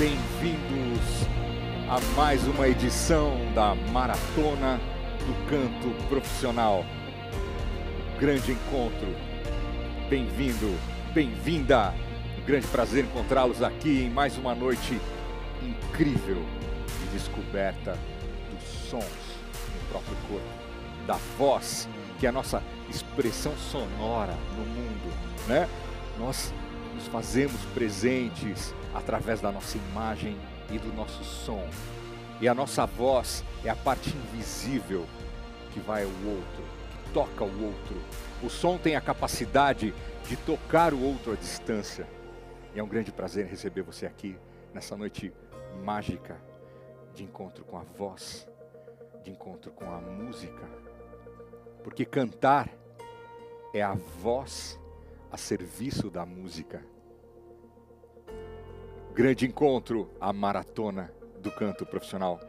Bem-vindos a mais uma edição da Maratona do Canto Profissional. Grande encontro. Bem-vindo, bem-vinda. Um grande prazer encontrá-los aqui em mais uma noite incrível de descoberta dos sons no próprio corpo, da voz, que é a nossa expressão sonora no mundo, né? Nós nos fazemos presentes através da nossa imagem e do nosso som. E a nossa voz é a parte invisível que vai ao outro, que toca o outro. O som tem a capacidade de tocar o outro à distância. E é um grande prazer receber você aqui nessa noite mágica de encontro com a voz, de encontro com a música. Porque cantar é a voz a serviço da música. Grande encontro, a maratona do canto profissional.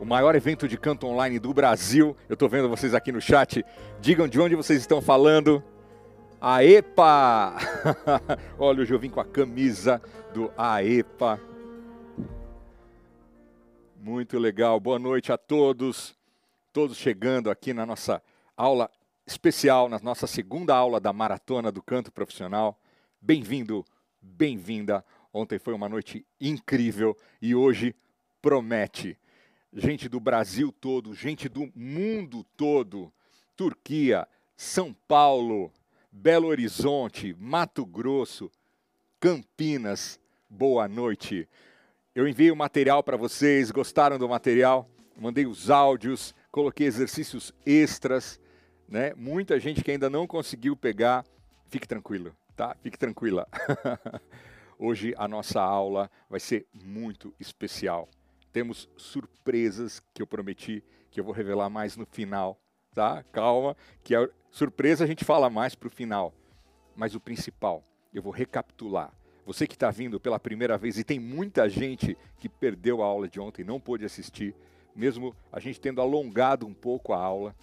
O maior evento de canto online do Brasil. Eu estou vendo vocês aqui no chat. Digam de onde vocês estão falando. AEPA! Olha, hoje eu vim com a camisa do AEPA. Muito legal. Boa noite a todos. Todos chegando aqui na nossa aula especial, na nossa segunda aula da Maratona do Canto Profissional. Bem-vindo, bem-vinda. Ontem foi uma noite incrível e hoje promete. Gente do Brasil todo, gente do mundo todo, Turquia, São Paulo, Belo Horizonte, Mato Grosso, Campinas, boa noite. Eu enviei o material para vocês, gostaram do material? Mandei os áudios, coloquei exercícios extras, né? Muita gente que ainda não conseguiu pegar, fique tranquilo, tá? Fique tranquila. Hoje a nossa aula vai ser muito especial. Temos surpresas que eu prometi que eu vou revelar mais no final, tá? Calma, que a surpresa a gente fala mais para o final. Mas o principal, eu vou recapitular. Você que está vindo pela primeira vez e tem muita gente que perdeu a aula de ontem, não pôde assistir, mesmo a gente tendo alongado um pouco a aula,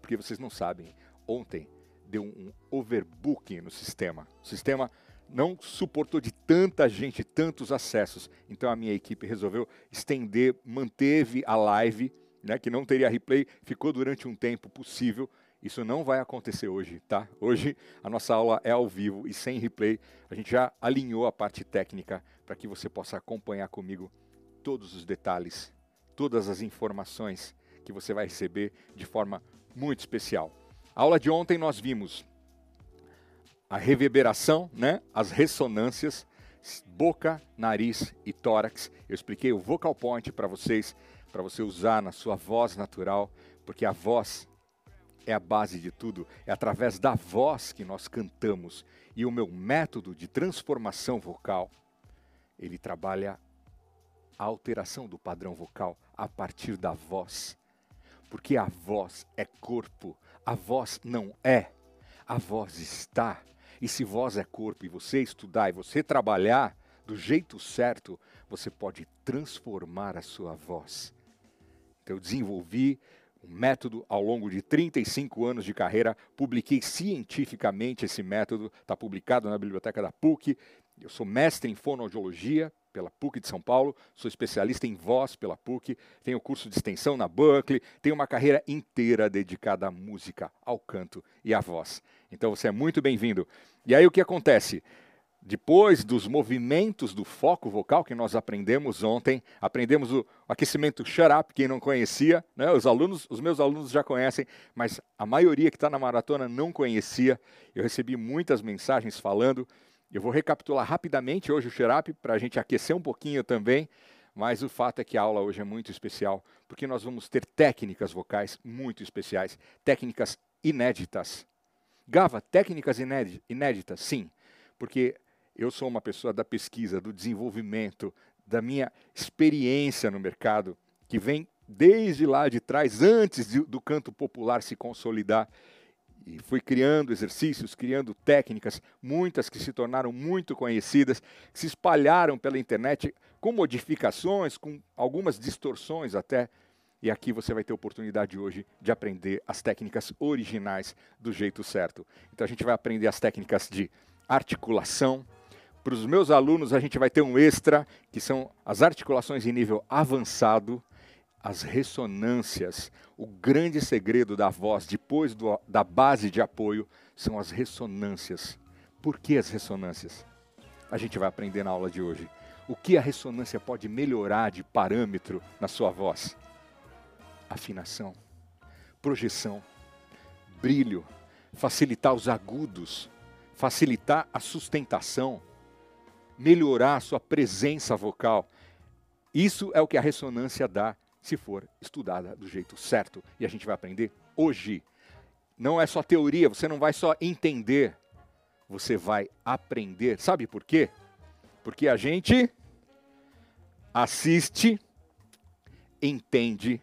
porque vocês não sabem, ontem deu um overbooking no sistema. O sistema não suportou de tanta gente, tantos acessos. Então a minha equipe resolveu estender, manteve a live, né, que não teria replay, ficou durante um tempo possível. Isso não vai acontecer hoje, tá? Hoje a nossa aula é ao vivo e sem replay. A gente já alinhou a parte técnica para que você possa acompanhar comigo todos os detalhes, todas as informações que você vai receber de forma muito especial. A aula de ontem nós vimos a reverberação, né, as ressonâncias, boca, nariz e tórax. Eu expliquei o vocal point para vocês, para você usar na sua voz natural, porque a voz é a base de tudo, é através da voz que nós cantamos. E o meu método de transformação vocal, ele trabalha a alteração do padrão vocal a partir da voz. Porque a voz é corpo, a voz não é, a voz está. E se voz é corpo e você estudar e você trabalhar do jeito certo, você pode transformar a sua voz. Então, eu desenvolvi um método ao longo de 35 anos de carreira, publiquei cientificamente esse método, está publicado na biblioteca da PUC. Eu sou mestre em fonoaudiologia pela PUC de São Paulo, sou especialista em voz pela PUC, tenho curso de extensão na Berkeley, tenho uma carreira inteira dedicada à música, ao canto e à voz. Então você é muito bem-vindo. E aí o que acontece? Depois dos movimentos do foco vocal que nós aprendemos ontem, aprendemos o aquecimento shut up, quem não conhecia, né? os alunos, os meus alunos já conhecem, mas a maioria que está na maratona não conhecia. Eu recebi muitas mensagens falando eu vou recapitular rapidamente hoje o Xerap para a gente aquecer um pouquinho também, mas o fato é que a aula hoje é muito especial, porque nós vamos ter técnicas vocais muito especiais, técnicas inéditas. Gava, técnicas inéditas, sim, porque eu sou uma pessoa da pesquisa, do desenvolvimento, da minha experiência no mercado, que vem desde lá de trás, antes de, do canto popular se consolidar e fui criando exercícios, criando técnicas, muitas que se tornaram muito conhecidas, que se espalharam pela internet com modificações, com algumas distorções até. E aqui você vai ter oportunidade hoje de aprender as técnicas originais do jeito certo. Então a gente vai aprender as técnicas de articulação, Para os meus alunos, a gente vai ter um extra, que são as articulações em nível avançado, as ressonâncias. O grande segredo da voz, depois do, da base de apoio, são as ressonâncias. Por que as ressonâncias? A gente vai aprender na aula de hoje. O que a ressonância pode melhorar de parâmetro na sua voz? Afinação, projeção, brilho, facilitar os agudos, facilitar a sustentação, melhorar a sua presença vocal. Isso é o que a ressonância dá se for estudada do jeito certo. E a gente vai aprender hoje. Não é só teoria, você não vai só entender, você vai aprender. Sabe por quê? Porque a gente assiste, entende,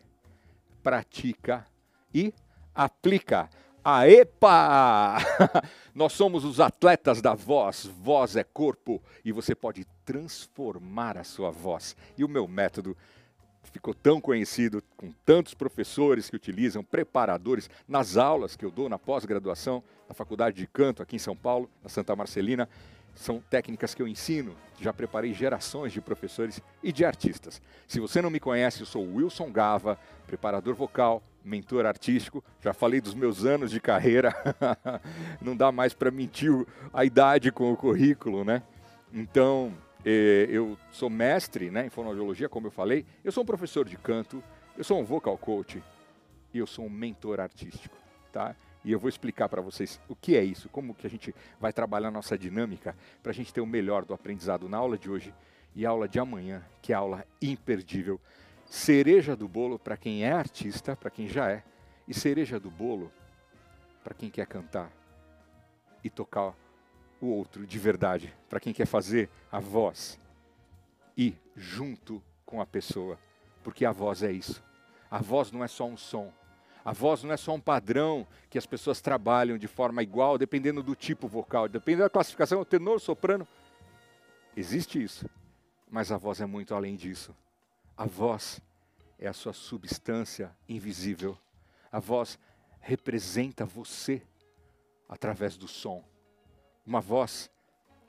pratica e aplica. Aepa! Nós somos os atletas da voz. Voz é corpo e você pode transformar a sua voz. E o meu método ficou tão conhecido com tantos professores que utilizam, preparadores, nas aulas que eu dou na pós-graduação, na Faculdade de Canto aqui em São Paulo, na Santa Marcelina. São técnicas que eu ensino, já preparei gerações de professores e de artistas. Se você não me conhece, eu sou Wilson Gava, preparador vocal, mentor artístico. Já falei dos meus anos de carreira, não dá mais para mentir a idade com o currículo, né? Então, eu sou mestre né, em fonoaudiologia, como eu falei, eu sou um professor de canto, eu sou um vocal coach e eu sou um mentor artístico, tá? E eu vou explicar para vocês o que é isso, como que a gente vai trabalhar nossa dinâmica para a gente ter o melhor do aprendizado na aula de hoje e aula de amanhã, que é aula imperdível. Cereja do bolo para quem é artista, para quem já é, e cereja do bolo para quem quer cantar e tocar o outro de verdade, para quem quer fazer a voz e junto com a pessoa, porque a voz é isso. A voz não é só um som. A voz não é só um padrão que as pessoas trabalham de forma igual, dependendo do tipo vocal, dependendo da classificação, tenor, soprano. Existe isso. Mas a voz é muito além disso. A voz é a sua substância invisível. A voz representa você através do som. Uma voz,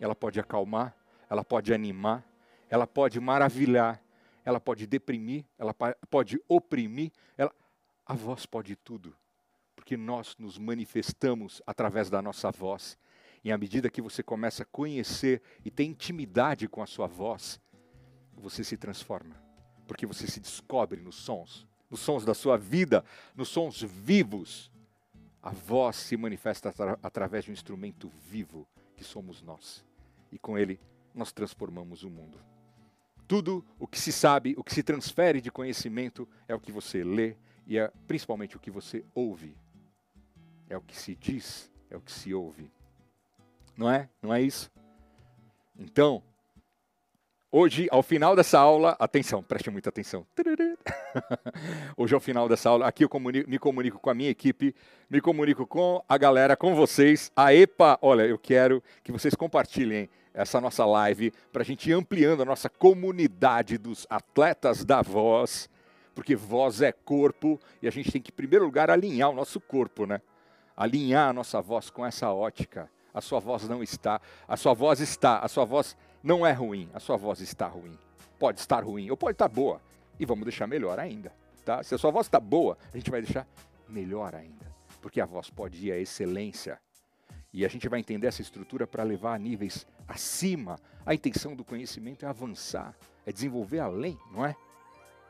ela pode acalmar, ela pode animar, ela pode maravilhar, ela pode deprimir, ela pode oprimir, ela... a voz pode tudo, porque nós nos manifestamos através da nossa voz. E à medida que você começa a conhecer e ter intimidade com a sua voz, você se transforma, porque você se descobre nos sons, nos sons da sua vida, nos sons vivos a voz se manifesta atra através de um instrumento vivo que somos nós. E com ele nós transformamos o mundo. Tudo o que se sabe, o que se transfere de conhecimento é o que você lê e é principalmente o que você ouve. É o que se diz, é o que se ouve. Não é? Não é isso? Então, Hoje, ao final dessa aula, atenção, preste muita atenção. Hoje, ao final dessa aula, aqui eu comunico, me comunico com a minha equipe, me comunico com a galera, com vocês. A EPA, olha, eu quero que vocês compartilhem essa nossa live para a gente ir ampliando a nossa comunidade dos atletas da voz, porque voz é corpo e a gente tem que, em primeiro lugar, alinhar o nosso corpo, né? Alinhar a nossa voz com essa ótica. A sua voz não está, a sua voz está, a sua voz não é ruim, a sua voz está ruim. Pode estar ruim, ou pode estar boa. E vamos deixar melhor ainda. Tá? Se a sua voz está boa, a gente vai deixar melhor ainda. Porque a voz pode ir à excelência. E a gente vai entender essa estrutura para levar a níveis acima. A intenção do conhecimento é avançar, é desenvolver além, não é?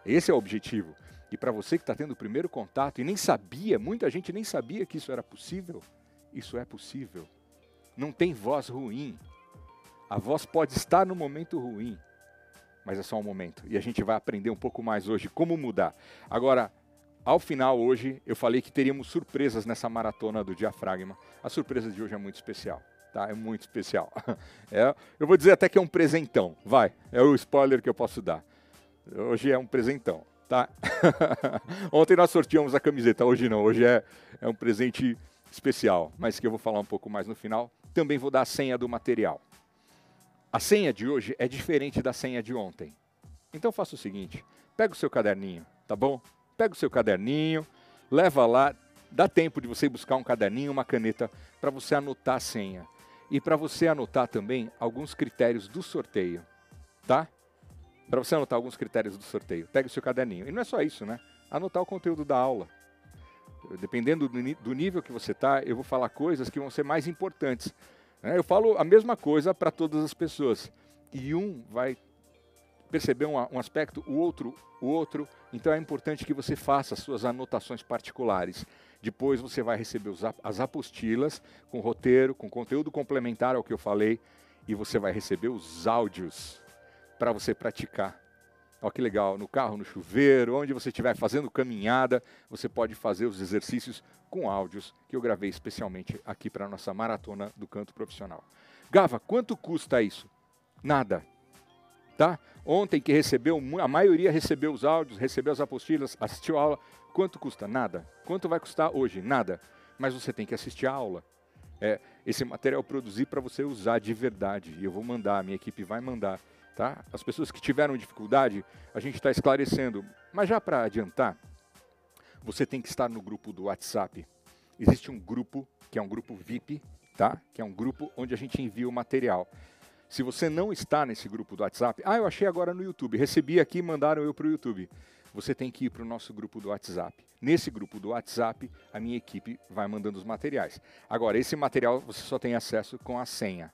Esse é o objetivo. E para você que está tendo o primeiro contato e nem sabia, muita gente nem sabia que isso era possível, isso é possível. Não tem voz ruim, a voz pode estar no momento ruim, mas é só um momento. E a gente vai aprender um pouco mais hoje como mudar. Agora, ao final hoje, eu falei que teríamos surpresas nessa maratona do diafragma. A surpresa de hoje é muito especial. Tá? É muito especial. É, eu vou dizer até que é um presentão. Vai, é o spoiler que eu posso dar. Hoje é um presentão. Tá? Ontem nós sorteamos a camiseta, hoje não. Hoje é, é um presente especial, mas que eu vou falar um pouco mais no final. Também vou dar a senha do material. A senha de hoje é diferente da senha de ontem. Então faça o seguinte: pega o seu caderninho, tá bom? Pega o seu caderninho, leva lá, dá tempo de você buscar um caderninho, uma caneta para você anotar a senha. e para você anotar também alguns critérios do sorteio, tá? Para você anotar alguns critérios do sorteio. Pega o seu caderninho. E não é só isso, né? Anotar o conteúdo da aula. Dependendo do nível que você está, eu vou falar coisas que vão ser mais importantes. Né? Eu falo a mesma coisa para todas as pessoas. E um vai perceber um, um, aspecto, o outro, o outro. Então é importante que você faça as suas anotações particulares. Depois você vai receber os, as apostilas com roteiro, com conteúdo complementar ao que eu falei, e você vai receber os áudios para você praticar. Olha que legal, no carro, no chuveiro, onde você estiver fazendo caminhada, você pode fazer os exercícios com áudios que eu gravei especialmente aqui para a nossa maratona do canto profissional. Gava, quanto custa isso? Nada tá? Ontem que recebeu, a maioria recebeu os áudios, recebeu as apostilas, assistiu a aula. Quanto custa? Nada. Quanto vai custar hoje? Nada. Mas você tem que assistir a aula. É, esse material eu produzi para você usar de verdade. E eu vou mandar, a minha equipe vai mandar. Tá? As pessoas que tiveram dificuldade, a gente está esclarecendo. Mas já para adiantar, você tem que estar no grupo do WhatsApp. Existe um grupo, que é um grupo VIP, tá? que é um grupo onde a gente envia o material. Se você não está nesse grupo do WhatsApp, ah, eu achei agora no YouTube, recebi aqui e mandaram eu para o YouTube. Você tem que ir para o nosso grupo do WhatsApp. Nesse grupo do WhatsApp, a minha equipe vai mandando os materiais. Agora, esse material você só tem acesso com a senha.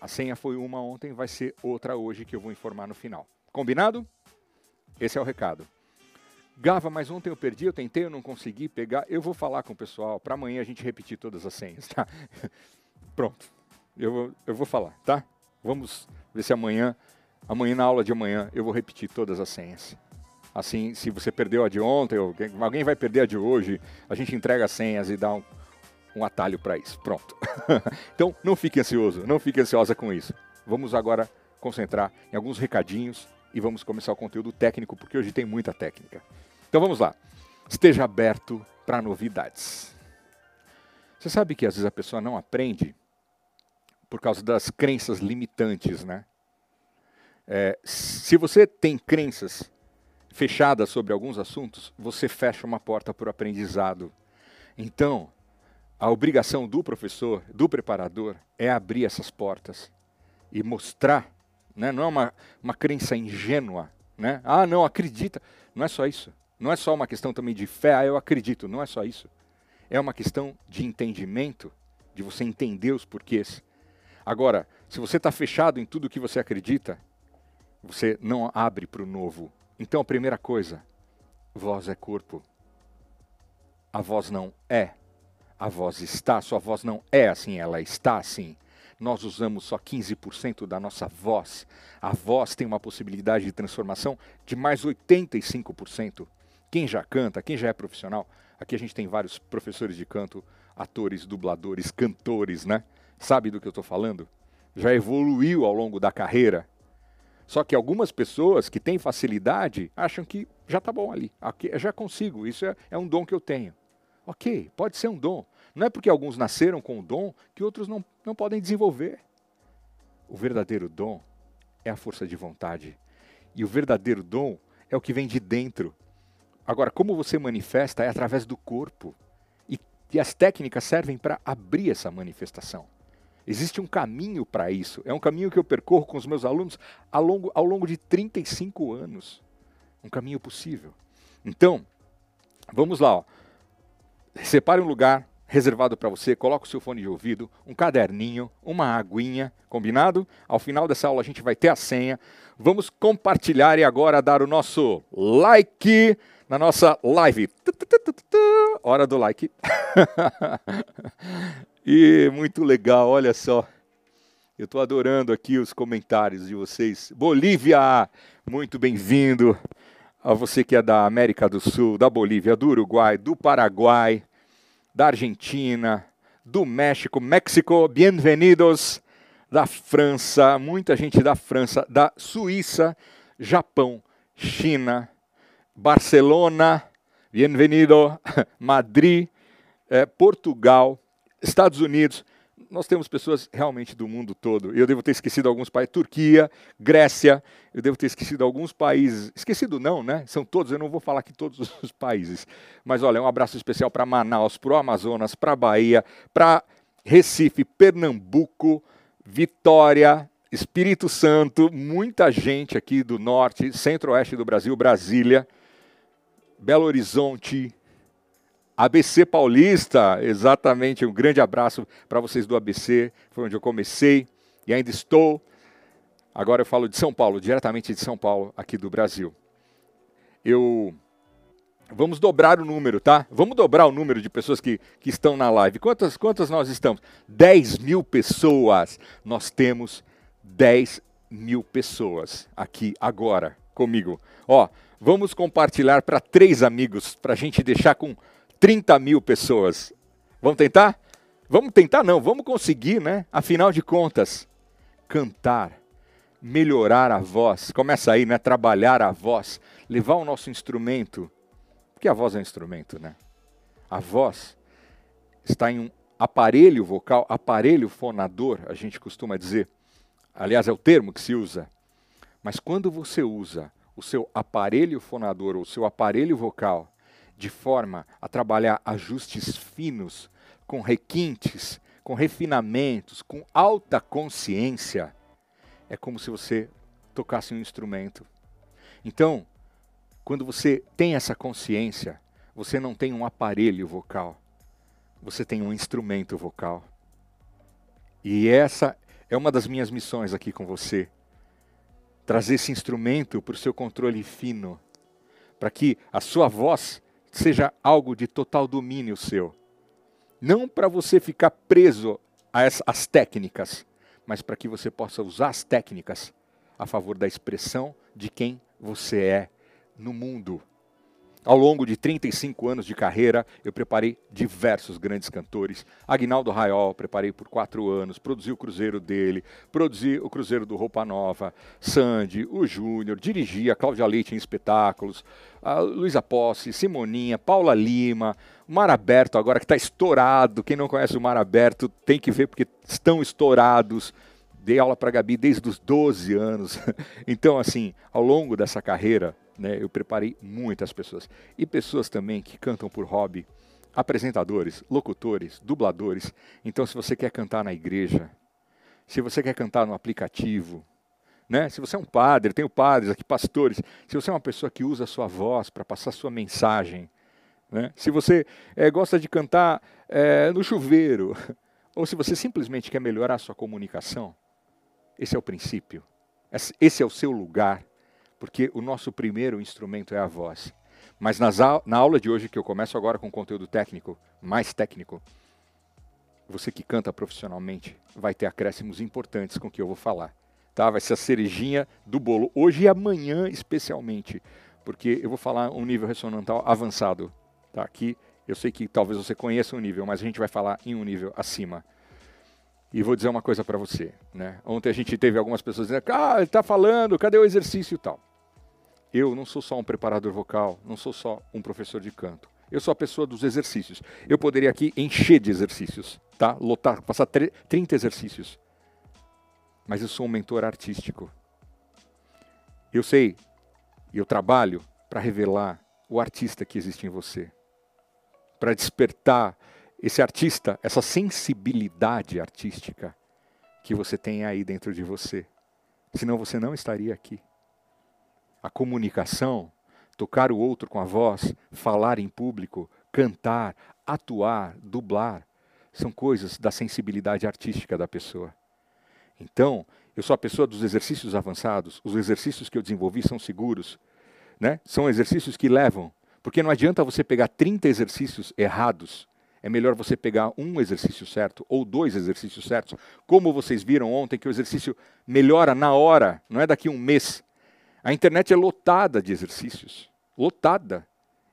A senha foi uma ontem, vai ser outra hoje que eu vou informar no final. Combinado? Esse é o recado. Gava, mas ontem eu perdi, eu tentei, eu não consegui pegar. Eu vou falar com o pessoal para amanhã a gente repetir todas as senhas, tá? Pronto. Eu vou, eu vou falar, tá? Vamos ver se amanhã, amanhã na aula de amanhã, eu vou repetir todas as senhas. Assim, se você perdeu a de ontem, ou alguém vai perder a de hoje, a gente entrega as senhas e dá um, um atalho para isso. Pronto. então, não fique ansioso, não fique ansiosa com isso. Vamos agora concentrar em alguns recadinhos e vamos começar o conteúdo técnico, porque hoje tem muita técnica. Então vamos lá. Esteja aberto para novidades. Você sabe que às vezes a pessoa não aprende por causa das crenças limitantes, né? É, se você tem crenças fechadas sobre alguns assuntos, você fecha uma porta para o aprendizado. Então, a obrigação do professor, do preparador, é abrir essas portas e mostrar. Né? Não é uma, uma crença ingênua. Né? Ah, não, acredita. Não é só isso. Não é só uma questão também de fé, ah, eu acredito. Não é só isso. É uma questão de entendimento, de você entender os porquês. Agora, se você está fechado em tudo que você acredita, você não abre para o novo. Então, a primeira coisa, voz é corpo. A voz não é. A voz está, sua voz não é assim, ela está assim. Nós usamos só 15% da nossa voz. A voz tem uma possibilidade de transformação de mais 85%. Quem já canta, quem já é profissional, aqui a gente tem vários professores de canto, atores, dubladores, cantores, né? sabe do que eu estou falando? Já evoluiu ao longo da carreira. Só que algumas pessoas que têm facilidade acham que já está bom ali, já consigo, isso é, é um dom que eu tenho. Ok, pode ser um dom. Não é porque alguns nasceram com o dom que outros não, não podem desenvolver. O verdadeiro dom é a força de vontade. E o verdadeiro dom é o que vem de dentro. Agora, como você manifesta é através do corpo. E, e as técnicas servem para abrir essa manifestação. Existe um caminho para isso. É um caminho que eu percorro com os meus alunos ao longo, ao longo de 35 anos. Um caminho possível. Então, vamos lá. Ó. Separe um lugar reservado para você, coloque o seu fone de ouvido, um caderninho, uma aguinha, combinado? Ao final dessa aula a gente vai ter a senha. Vamos compartilhar e agora dar o nosso like na nossa live. Hora do like. E muito legal, olha só. Eu estou adorando aqui os comentários de vocês. Bolívia, muito bem-vindo. A você que é da América do Sul, da Bolívia, do Uruguai, do Paraguai, da Argentina, do México, México, bem-vindos. Da França, muita gente da França, da Suíça, Japão, China, Barcelona, bem-vindo, Madrid, eh, Portugal, Estados Unidos, nós temos pessoas realmente do mundo todo. Eu devo ter esquecido alguns países, Turquia, Grécia, eu devo ter esquecido alguns países. Esquecido não, né? São todos, eu não vou falar aqui todos os países. Mas olha, um abraço especial para Manaus, para o Amazonas, para Bahia, para Recife, Pernambuco, Vitória, Espírito Santo, muita gente aqui do norte, centro-oeste do Brasil, Brasília, Belo Horizonte, ABC Paulista, exatamente. Um grande abraço para vocês do ABC, foi onde eu comecei e ainda estou. Agora eu falo de São Paulo, diretamente de São Paulo, aqui do Brasil. Eu Vamos dobrar o número, tá? Vamos dobrar o número de pessoas que, que estão na live. Quantas, quantas nós estamos? 10 mil pessoas. Nós temos 10 mil pessoas aqui agora comigo. Ó, vamos compartilhar para três amigos, para a gente deixar com 30 mil pessoas. Vamos tentar? Vamos tentar, não, vamos conseguir, né? Afinal de contas, cantar, melhorar a voz, começa aí, né? Trabalhar a voz, levar o nosso instrumento, porque a voz é um instrumento, né? A voz está em um aparelho vocal, aparelho fonador, a gente costuma dizer. Aliás, é o termo que se usa. Mas quando você usa o seu aparelho fonador ou o seu aparelho vocal de forma a trabalhar ajustes finos, com requintes, com refinamentos, com alta consciência, é como se você tocasse um instrumento. Então, quando você tem essa consciência, você não tem um aparelho vocal, você tem um instrumento vocal. E essa é uma das minhas missões aqui com você. Trazer esse instrumento para o seu controle fino, para que a sua voz seja algo de total domínio seu. Não para você ficar preso às técnicas, mas para que você possa usar as técnicas a favor da expressão de quem você é no mundo. Ao longo de 35 anos de carreira, eu preparei diversos grandes cantores. Agnaldo Raiol, preparei por quatro anos, produzi o cruzeiro dele, produzi o cruzeiro do Roupa Nova, Sandy, o Júnior, dirigi a Cláudia Leite em espetáculos, a Luísa Posse, Simoninha, Paula Lima, Mar Aberto agora que está estourado. Quem não conhece o Mar Aberto tem que ver porque estão estourados. Dei aula para Gabi desde os 12 anos. Então, assim, ao longo dessa carreira, né, eu preparei muitas pessoas. E pessoas também que cantam por hobby, apresentadores, locutores, dubladores. Então, se você quer cantar na igreja, se você quer cantar no aplicativo, né? Se você é um padre, tenho padres aqui, pastores. Se você é uma pessoa que usa a sua voz para passar sua mensagem, né? se você é, gosta de cantar é, no chuveiro, ou se você simplesmente quer melhorar a sua comunicação, esse é o princípio. Esse é o seu lugar porque o nosso primeiro instrumento é a voz. Mas nas, na aula de hoje, que eu começo agora com conteúdo técnico, mais técnico, você que canta profissionalmente vai ter acréscimos importantes com o que eu vou falar. Tá? Vai ser a cerejinha do bolo, hoje e amanhã especialmente, porque eu vou falar um nível ressonantal avançado. Tá? Aqui eu sei que talvez você conheça um nível, mas a gente vai falar em um nível acima. E vou dizer uma coisa para você. Né? Ontem a gente teve algumas pessoas dizendo, ah, ele está falando, cadê o exercício e tal? Eu não sou só um preparador vocal, não sou só um professor de canto. Eu sou a pessoa dos exercícios. Eu poderia aqui encher de exercícios, tá? Lotar, passar 30 exercícios. Mas eu sou um mentor artístico. Eu sei, e eu trabalho para revelar o artista que existe em você. Para despertar esse artista, essa sensibilidade artística que você tem aí dentro de você. Senão você não estaria aqui. A comunicação, tocar o outro com a voz, falar em público, cantar, atuar, dublar, são coisas da sensibilidade artística da pessoa. Então, eu sou a pessoa dos exercícios avançados, os exercícios que eu desenvolvi são seguros, né? São exercícios que levam, porque não adianta você pegar 30 exercícios errados é melhor você pegar um exercício certo ou dois exercícios certos. Como vocês viram ontem, que o exercício melhora na hora, não é daqui a um mês. A internet é lotada de exercícios. Lotada.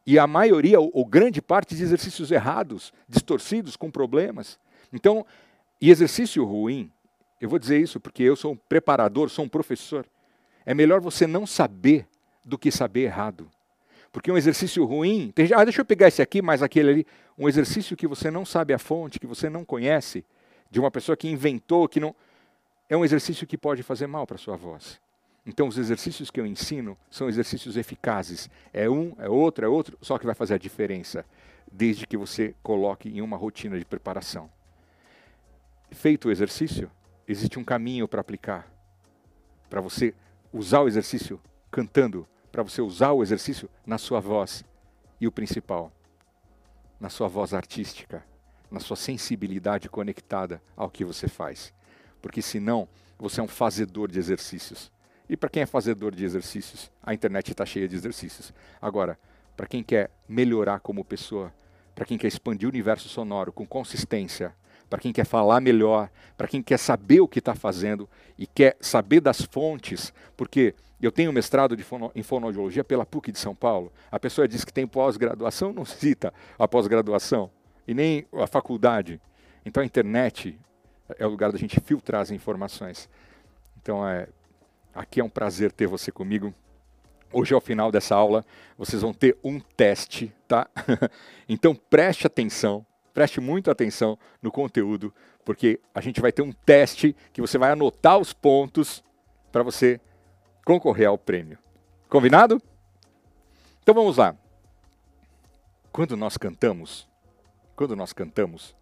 E a maioria, ou, ou grande parte, de exercícios errados, distorcidos, com problemas. Então, e exercício ruim, eu vou dizer isso porque eu sou um preparador, sou um professor. É melhor você não saber do que saber errado. Porque um exercício ruim, tem, ah, deixa eu pegar esse aqui, mais aquele ali. Um exercício que você não sabe a fonte, que você não conhece, de uma pessoa que inventou, que não. É um exercício que pode fazer mal para a sua voz. Então, os exercícios que eu ensino são exercícios eficazes. É um, é outro, é outro, só que vai fazer a diferença, desde que você coloque em uma rotina de preparação. feito o exercício, existe um caminho para aplicar. Para você usar o exercício cantando, para você usar o exercício na sua voz. E o principal, na sua voz artística, na sua sensibilidade conectada ao que você faz. Porque senão, você é um fazedor de exercícios. E para quem é fazedor de exercícios, a internet está cheia de exercícios. Agora, para quem quer melhorar como pessoa, para quem quer expandir o universo sonoro com consistência, para quem quer falar melhor, para quem quer saber o que está fazendo e quer saber das fontes, porque eu tenho mestrado fono, em fonoaudiologia pela PUC de São Paulo. A pessoa diz que tem pós-graduação, não cita a pós-graduação e nem a faculdade. Então a internet é o lugar da gente filtrar as informações. Então é, aqui é um prazer ter você comigo. Hoje, ao final dessa aula, vocês vão ter um teste, tá? então preste atenção, preste muita atenção no conteúdo, porque a gente vai ter um teste que você vai anotar os pontos para você concorrer ao prêmio. Combinado? Então vamos lá. Quando nós cantamos, quando nós cantamos,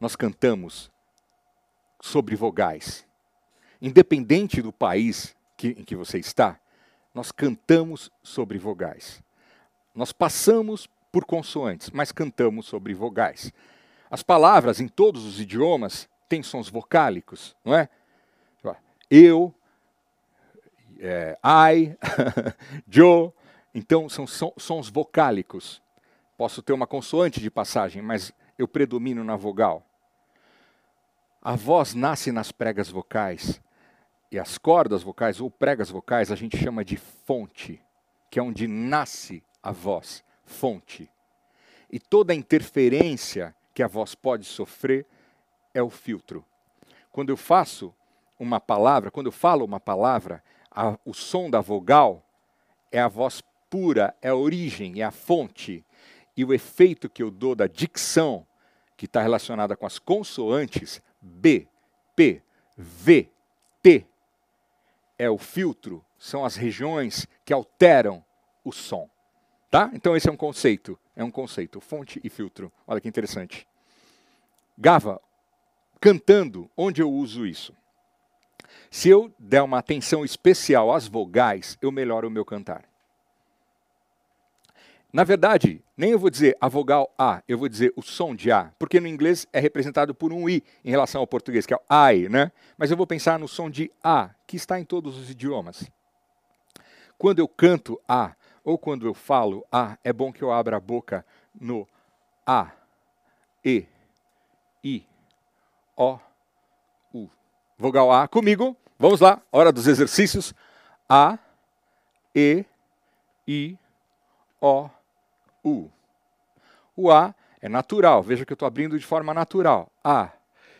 nós cantamos sobre vogais. Independente do país que, em que você está, nós cantamos sobre vogais. Nós passamos por consoantes, mas cantamos sobre vogais. As palavras em todos os idiomas têm sons vocálicos, não é? Eu, é, I, Joe, então são sons vocálicos. Posso ter uma consoante de passagem, mas eu predomino na vogal. A voz nasce nas pregas vocais e as cordas vocais ou pregas vocais a gente chama de fonte, que é onde nasce a voz fonte. E toda interferência que a voz pode sofrer é o filtro. Quando eu faço uma palavra, quando eu falo uma palavra, a, o som da vogal é a voz pura, é a origem, é a fonte. E o efeito que eu dou da dicção, que está relacionada com as consoantes, B, P, V, T, é o filtro, são as regiões que alteram o som. Tá? Então esse é um conceito, é um conceito, fonte e filtro. Olha que interessante. Gava, cantando, onde eu uso isso? Se eu der uma atenção especial às vogais, eu melhoro o meu cantar. Na verdade, nem eu vou dizer a vogal A, eu vou dizer o som de A, porque no inglês é representado por um I em relação ao português, que é o I, né? Mas eu vou pensar no som de A, que está em todos os idiomas. Quando eu canto A, ou quando eu falo A, é bom que eu abra a boca no A, E, I, O, U. Vogal A comigo. Vamos lá, hora dos exercícios. A, E, I, O, U. O A é natural, veja que eu estou abrindo de forma natural. A.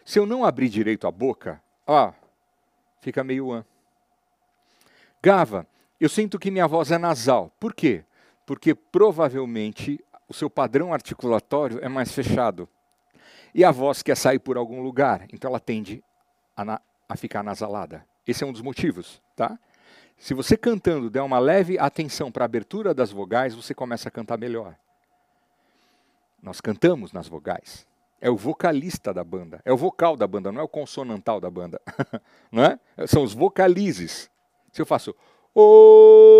Se eu não abrir direito a boca, A, fica meio an. Gava, eu sinto que minha voz é nasal. Por quê? Porque provavelmente o seu padrão articulatório é mais fechado. E a voz quer sair por algum lugar, então ela tende a, a ficar nasalada. Esse é um dos motivos, tá? Se você cantando der uma leve atenção para a abertura das vogais, você começa a cantar melhor. Nós cantamos nas vogais. É o vocalista da banda, é o vocal da banda, não é o consonantal da banda, não é? São os vocalizes. Se eu faço o.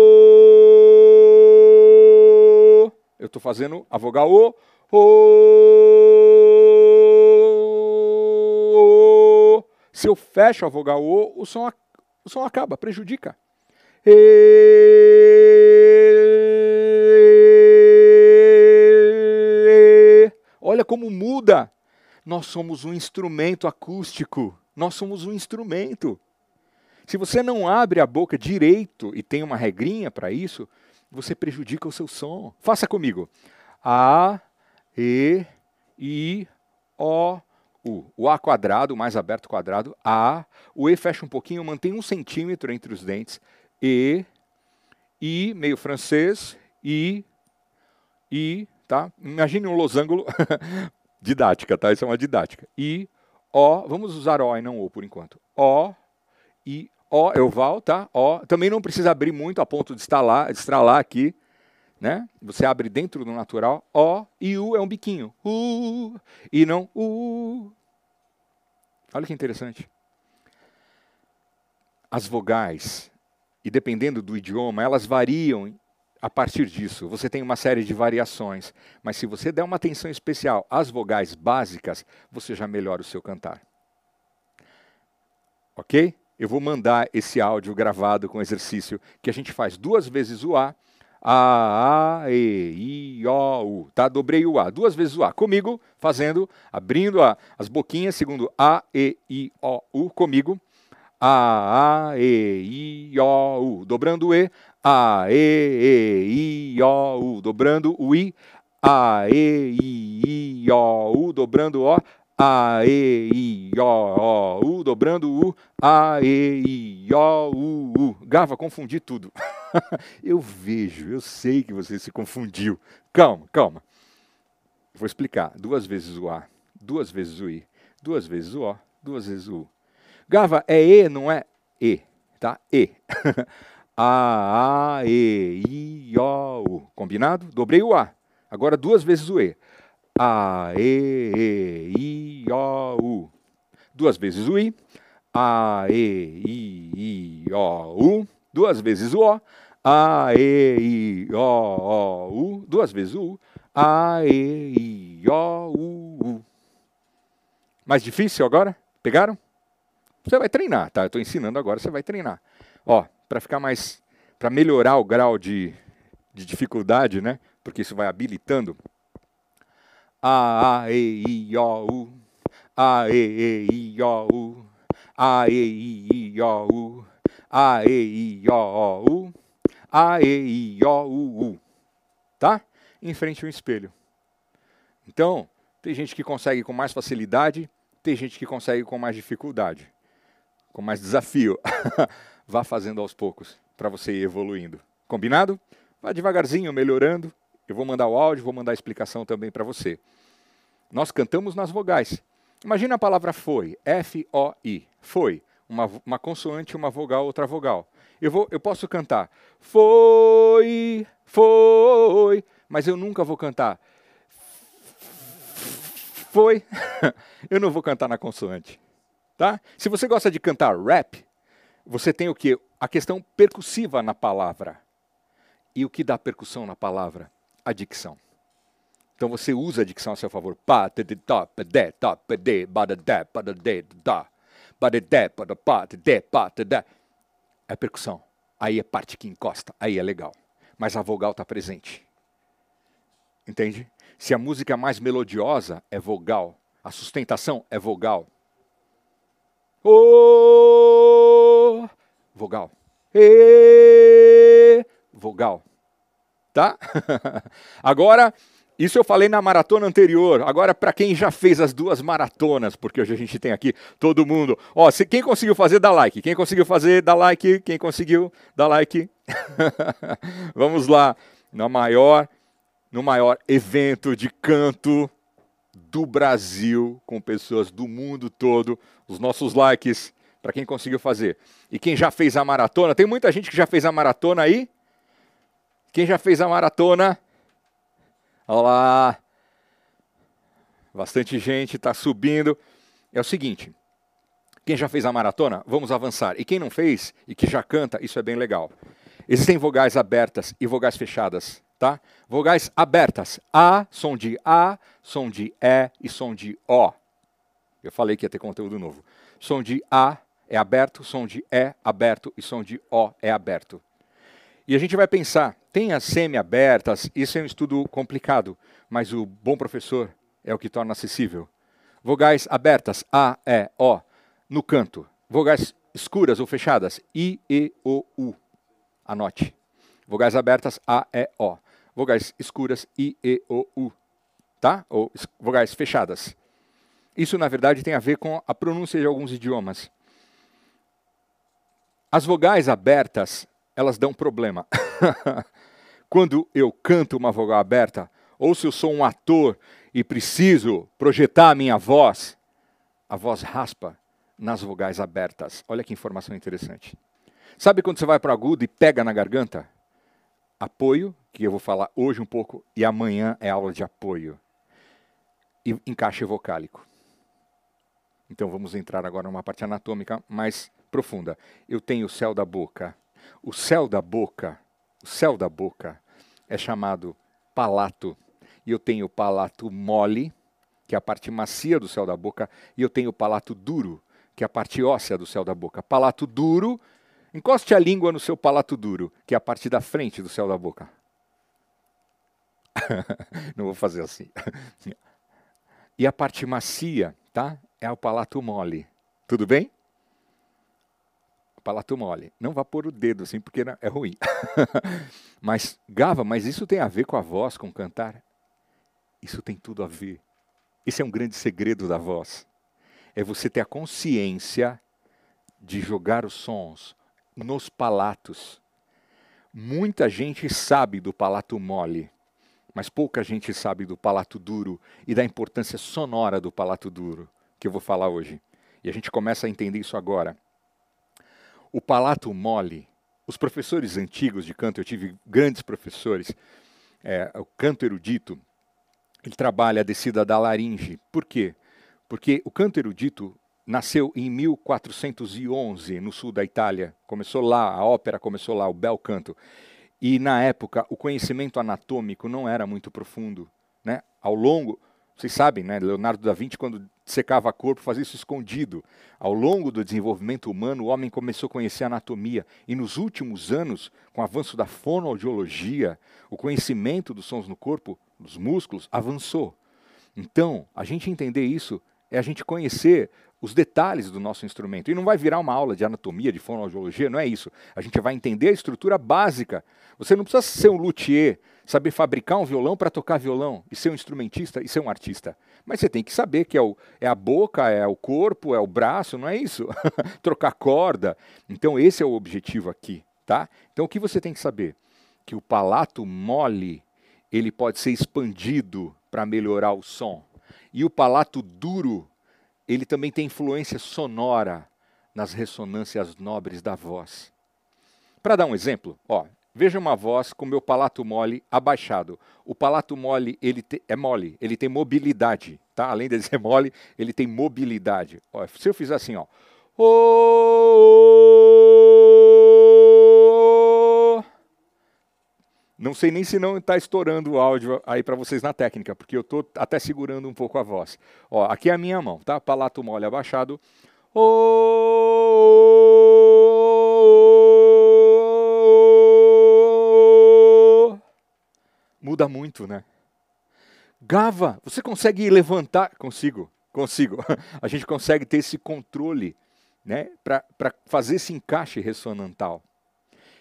Eu estou fazendo a vogal o. O. Se eu fecho a vogal o, o som, o som acaba, prejudica. Olha como muda. Nós somos um instrumento acústico. Nós somos um instrumento. Se você não abre a boca direito e tem uma regrinha para isso, você prejudica o seu som. Faça comigo. A, E, I, O, U. O A quadrado, mais aberto quadrado. A. O E fecha um pouquinho, mantém um centímetro entre os dentes. E, I, meio francês. I, I, tá? Imagine um losango didática, tá? Isso é uma didática. I, O, vamos usar O e não O por enquanto. O, I, O, eu val, tá? O. Também não precisa abrir muito a ponto de estralar, de estralar aqui. Né? Você abre dentro do natural. O e U é um biquinho. U e não U. Olha que interessante. As vogais, e dependendo do idioma, elas variam a partir disso. Você tem uma série de variações, mas se você der uma atenção especial às vogais básicas, você já melhora o seu cantar. Ok? Eu vou mandar esse áudio gravado com exercício que a gente faz duas vezes o A a, A, E, I, O, U. Tá? Dobrei o A. Duas vezes o A. Comigo, fazendo, abrindo a, as boquinhas, segundo A, E, I, O, U. Comigo. A, A, E, I, O, U. Dobrando o E. A, E, E, I, O, U. Dobrando o I. A, E, I, I, O, U. Dobrando o. A, E, I, O, O, U. Dobrando U. A, E, I, O, U, U. Gava, confundi tudo. eu vejo, eu sei que você se confundiu. Calma, calma. Vou explicar. Duas vezes o A, duas vezes o I, duas vezes o O, duas vezes o U. Gava é E, não é E, tá? E. a, A, E, I, O, U. Combinado? Dobrei o A. Agora duas vezes o E. A, E, E, I, O, U. Duas vezes o I. A, E, I, I, O, U. Duas vezes o O. A, E, I, O, O, U. Duas vezes o U. A, E, I, O, U, U. Mais difícil agora? Pegaram? Você vai treinar, tá? Eu estou ensinando agora, você vai treinar. Ó, para ficar mais. para melhorar o grau de, de dificuldade, né? Porque isso vai habilitando. A, A, E, I, O, U. A, E, E, I, O, U. A, E, I, O, U. A, E, I, O, U. A, E, I, O, U, U. Tá? Em frente ao espelho. Então, tem gente que consegue com mais facilidade, tem gente que consegue com mais dificuldade, com mais desafio. Vá fazendo aos poucos para você ir evoluindo. Combinado? Vá devagarzinho, melhorando. Eu vou mandar o áudio, vou mandar a explicação também para você. Nós cantamos nas vogais. Imagina a palavra foi, F-O-I, foi, uma, uma consoante, uma vogal, outra vogal. Eu, vou, eu posso cantar foi, foi, mas eu nunca vou cantar foi. eu não vou cantar na consoante, tá? Se você gosta de cantar rap, você tem o que? A questão percussiva na palavra. E o que dá percussão na palavra? A dicção. Então você usa a dicção a seu favor. Pa, te, de, ta, pe, de, ta, de, ba, de, de, pa, de, de, da. Ba, de, de, pa, de, pa, de, pa, de é percussão. Aí é parte que encosta, aí é legal. Mas a vogal está presente. Entende? Se a música é mais melodiosa é vogal, a sustentação é vogal. O vogal. E vogal. Tá? Agora isso eu falei na maratona anterior. Agora, para quem já fez as duas maratonas, porque hoje a gente tem aqui todo mundo. Ó, se, quem conseguiu fazer, dá like. Quem conseguiu fazer, dá like. Quem conseguiu, dá like. Vamos lá, no maior, no maior evento de canto do Brasil, com pessoas do mundo todo. Os nossos likes para quem conseguiu fazer. E quem já fez a maratona, tem muita gente que já fez a maratona aí? Quem já fez a maratona? Olá! Bastante gente está subindo. É o seguinte: quem já fez a maratona, vamos avançar. E quem não fez e que já canta, isso é bem legal. Existem vogais abertas e vogais fechadas, tá? Vogais abertas: A, som de A, som de E e som de O. Eu falei que ia ter conteúdo novo. Som de A é aberto, som de E aberto e som de O é aberto. E a gente vai pensar, as semi-abertas, isso é um estudo complicado, mas o bom professor é o que torna acessível. Vogais abertas, A, E, O, no canto. Vogais escuras ou fechadas, I, E, O, U. Anote. Vogais abertas, A, E, O. Vogais escuras, I, E, O, U. Tá? Ou vogais fechadas. Isso, na verdade, tem a ver com a pronúncia de alguns idiomas. As vogais abertas elas dão problema. Quando eu canto uma vogal aberta, ou se eu sou um ator e preciso projetar a minha voz, a voz raspa nas vogais abertas. Olha que informação interessante. Sabe quando você vai para o agudo e pega na garganta? Apoio, que eu vou falar hoje um pouco, e amanhã é aula de apoio. E encaixe vocálico. Então vamos entrar agora numa parte anatômica mais profunda. Eu tenho o céu da boca. O céu da boca, o céu da boca é chamado palato. E eu tenho o palato mole, que é a parte macia do céu da boca, e eu tenho o palato duro, que é a parte óssea do céu da boca. Palato duro, encoste a língua no seu palato duro, que é a parte da frente do céu da boca. Não vou fazer assim. E a parte macia, tá? É o palato mole. Tudo bem? Palato mole. Não vá pôr o dedo assim, porque é ruim. mas, Gava, mas isso tem a ver com a voz, com cantar? Isso tem tudo a ver. Esse é um grande segredo da voz. É você ter a consciência de jogar os sons nos palatos. Muita gente sabe do palato mole, mas pouca gente sabe do palato duro e da importância sonora do palato duro, que eu vou falar hoje. E a gente começa a entender isso agora. O palato mole, os professores antigos de canto, eu tive grandes professores, é, o canto erudito, ele trabalha a descida da laringe. Por quê? Porque o canto erudito nasceu em 1411, no sul da Itália. Começou lá, a ópera começou lá, o bel canto. E na época, o conhecimento anatômico não era muito profundo. Né? Ao longo, vocês sabem, né? Leonardo da Vinci, quando secava corpo, fazia isso escondido. Ao longo do desenvolvimento humano, o homem começou a conhecer a anatomia. E nos últimos anos, com o avanço da fonoaudiologia, o conhecimento dos sons no corpo, dos músculos, avançou. Então, a gente entender isso é a gente conhecer os detalhes do nosso instrumento. E não vai virar uma aula de anatomia, de fonoaudiologia, não é isso. A gente vai entender a estrutura básica. Você não precisa ser um luthier, saber fabricar um violão para tocar violão, e ser um instrumentista e ser um artista. Mas você tem que saber que é, o, é a boca, é o corpo, é o braço, não é isso? Trocar corda. Então esse é o objetivo aqui, tá? Então o que você tem que saber? Que o palato mole, ele pode ser expandido para melhorar o som. E o palato duro, ele também tem influência sonora nas ressonâncias nobres da voz. Para dar um exemplo, ó, veja uma voz com meu palato mole abaixado. O palato mole ele te, é mole, ele tem mobilidade, tá? Além de ser mole, ele tem mobilidade. Ó, se eu fizer assim, ó, não sei nem se não está estourando o áudio aí para vocês na técnica, porque eu estou até segurando um pouco a voz. Ó, aqui é a minha mão, tá? Palato mole abaixado. Muda muito, né? Gava, você consegue levantar? Consigo, consigo. A gente consegue ter esse controle né, para fazer esse encaixe ressonantal.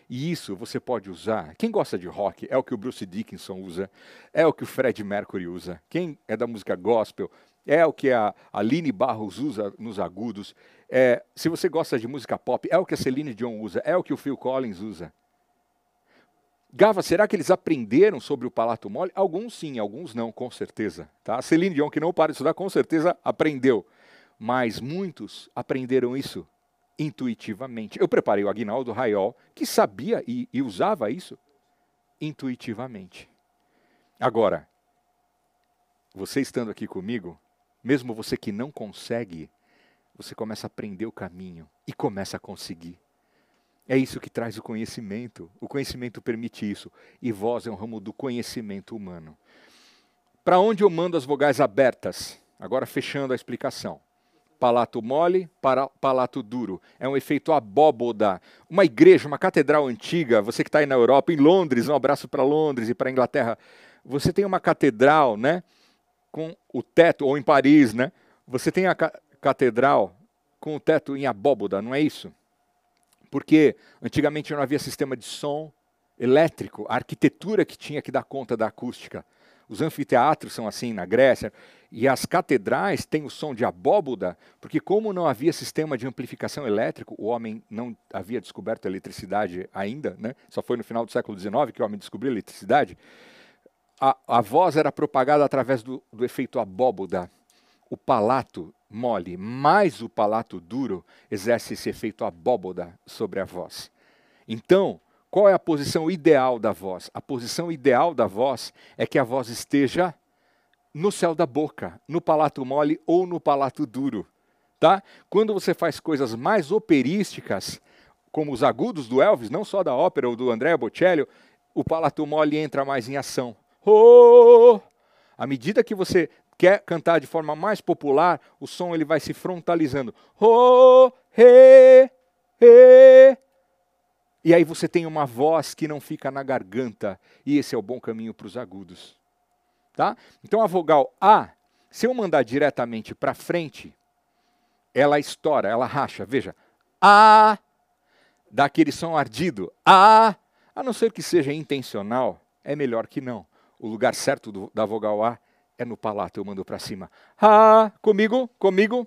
E isso você pode usar. Quem gosta de rock é o que o Bruce Dickinson usa, é o que o Fred Mercury usa. Quem é da música gospel é o que a Aline Barros usa nos agudos. É, se você gosta de música pop, é o que a Celine Dion usa, é o que o Phil Collins usa. Gava, será que eles aprenderam sobre o palato mole? Alguns sim, alguns não, com certeza. Tá? Celine Dion, que não para de estudar, com certeza aprendeu. Mas muitos aprenderam isso intuitivamente. Eu preparei o Agnaldo Raiol, que sabia e, e usava isso intuitivamente. Agora, você estando aqui comigo, mesmo você que não consegue, você começa a aprender o caminho e começa a conseguir. É isso que traz o conhecimento. O conhecimento permite isso. E voz é um ramo do conhecimento humano. Para onde eu mando as vogais abertas? Agora fechando a explicação palato mole, para palato duro. É um efeito abóboda. Uma igreja, uma catedral antiga, você que está aí na Europa, em Londres, um abraço para Londres e para Inglaterra. Você tem uma catedral, né? Com o teto, ou em Paris, né? Você tem a ca catedral com o teto em abóboda, não é isso? Porque antigamente não havia sistema de som elétrico, a arquitetura que tinha que dar conta da acústica. Os anfiteatros são assim na Grécia. E as catedrais têm o som de abóboda, porque, como não havia sistema de amplificação elétrico, o homem não havia descoberto a eletricidade ainda, né? só foi no final do século XIX que o homem descobriu a eletricidade. A, a voz era propagada através do, do efeito abóboda. O palato mole mais o palato duro exerce esse efeito abóboda sobre a voz. Então, qual é a posição ideal da voz? A posição ideal da voz é que a voz esteja no céu da boca, no palato mole ou no palato duro. Tá? Quando você faz coisas mais operísticas, como os agudos do Elvis, não só da ópera ou do Andrea Bocelli, o palato mole entra mais em ação. Oh! À medida que você quer cantar de forma mais popular, o som ele vai se frontalizando. Oh, he, he. E aí você tem uma voz que não fica na garganta, e esse é o bom caminho para os agudos. Tá? Então a vogal A, se eu mandar diretamente para frente, ela estoura, ela racha. Veja, A dá aquele som ardido. A, a não ser que seja intencional, é melhor que não. O lugar certo do, da vogal A é no palato, eu mando para cima. A, comigo, comigo.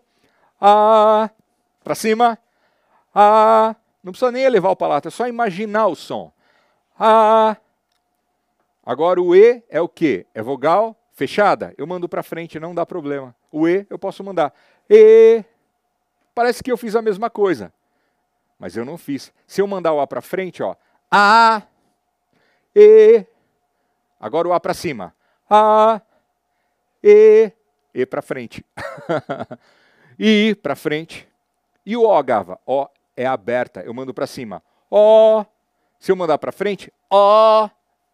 A, para cima. A, não precisa nem elevar o palato, é só imaginar o som. A. Agora o E é o quê? É vogal fechada? Eu mando para frente, não dá problema. O E eu posso mandar. E. Parece que eu fiz a mesma coisa. Mas eu não fiz. Se eu mandar o A para frente, ó. A. E. Agora o A para cima. A. E, E para frente. I para frente. E o O, Gava? O é aberta. Eu mando para cima. O. Se eu mandar para frente, O.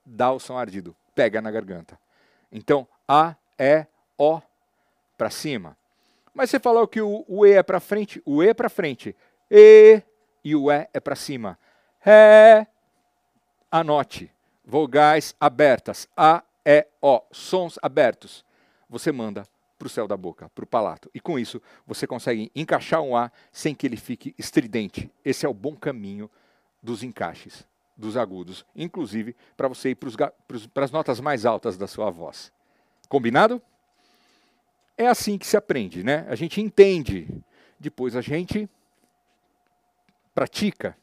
Dá o som ardido. Pega na garganta. Então, A, E, O para cima. Mas você falou que o, o E é para frente, o E é para frente. E e o E é para cima. Ré. Anote. Vogais abertas. A, E, O. Sons abertos você manda para o céu da boca, para o palato. E com isso, você consegue encaixar um A sem que ele fique estridente. Esse é o bom caminho dos encaixes, dos agudos, inclusive para você ir para as notas mais altas da sua voz. Combinado? É assim que se aprende, né? A gente entende, depois a gente pratica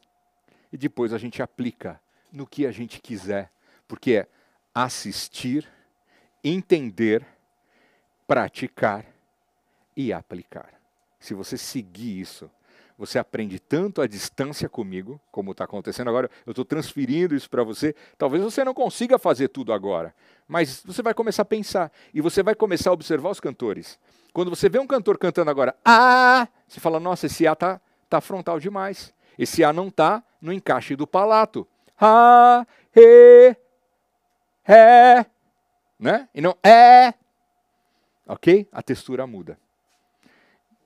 e depois a gente aplica no que a gente quiser, porque é assistir, entender praticar e aplicar. Se você seguir isso, você aprende tanto à distância comigo, como está acontecendo agora, eu estou transferindo isso para você. Talvez você não consiga fazer tudo agora, mas você vai começar a pensar e você vai começar a observar os cantores. Quando você vê um cantor cantando agora, ah, você fala, nossa, esse A tá, tá frontal demais. Esse A não tá no encaixe do palato. Ah, re, ré, né? E não é, Ok? A textura muda.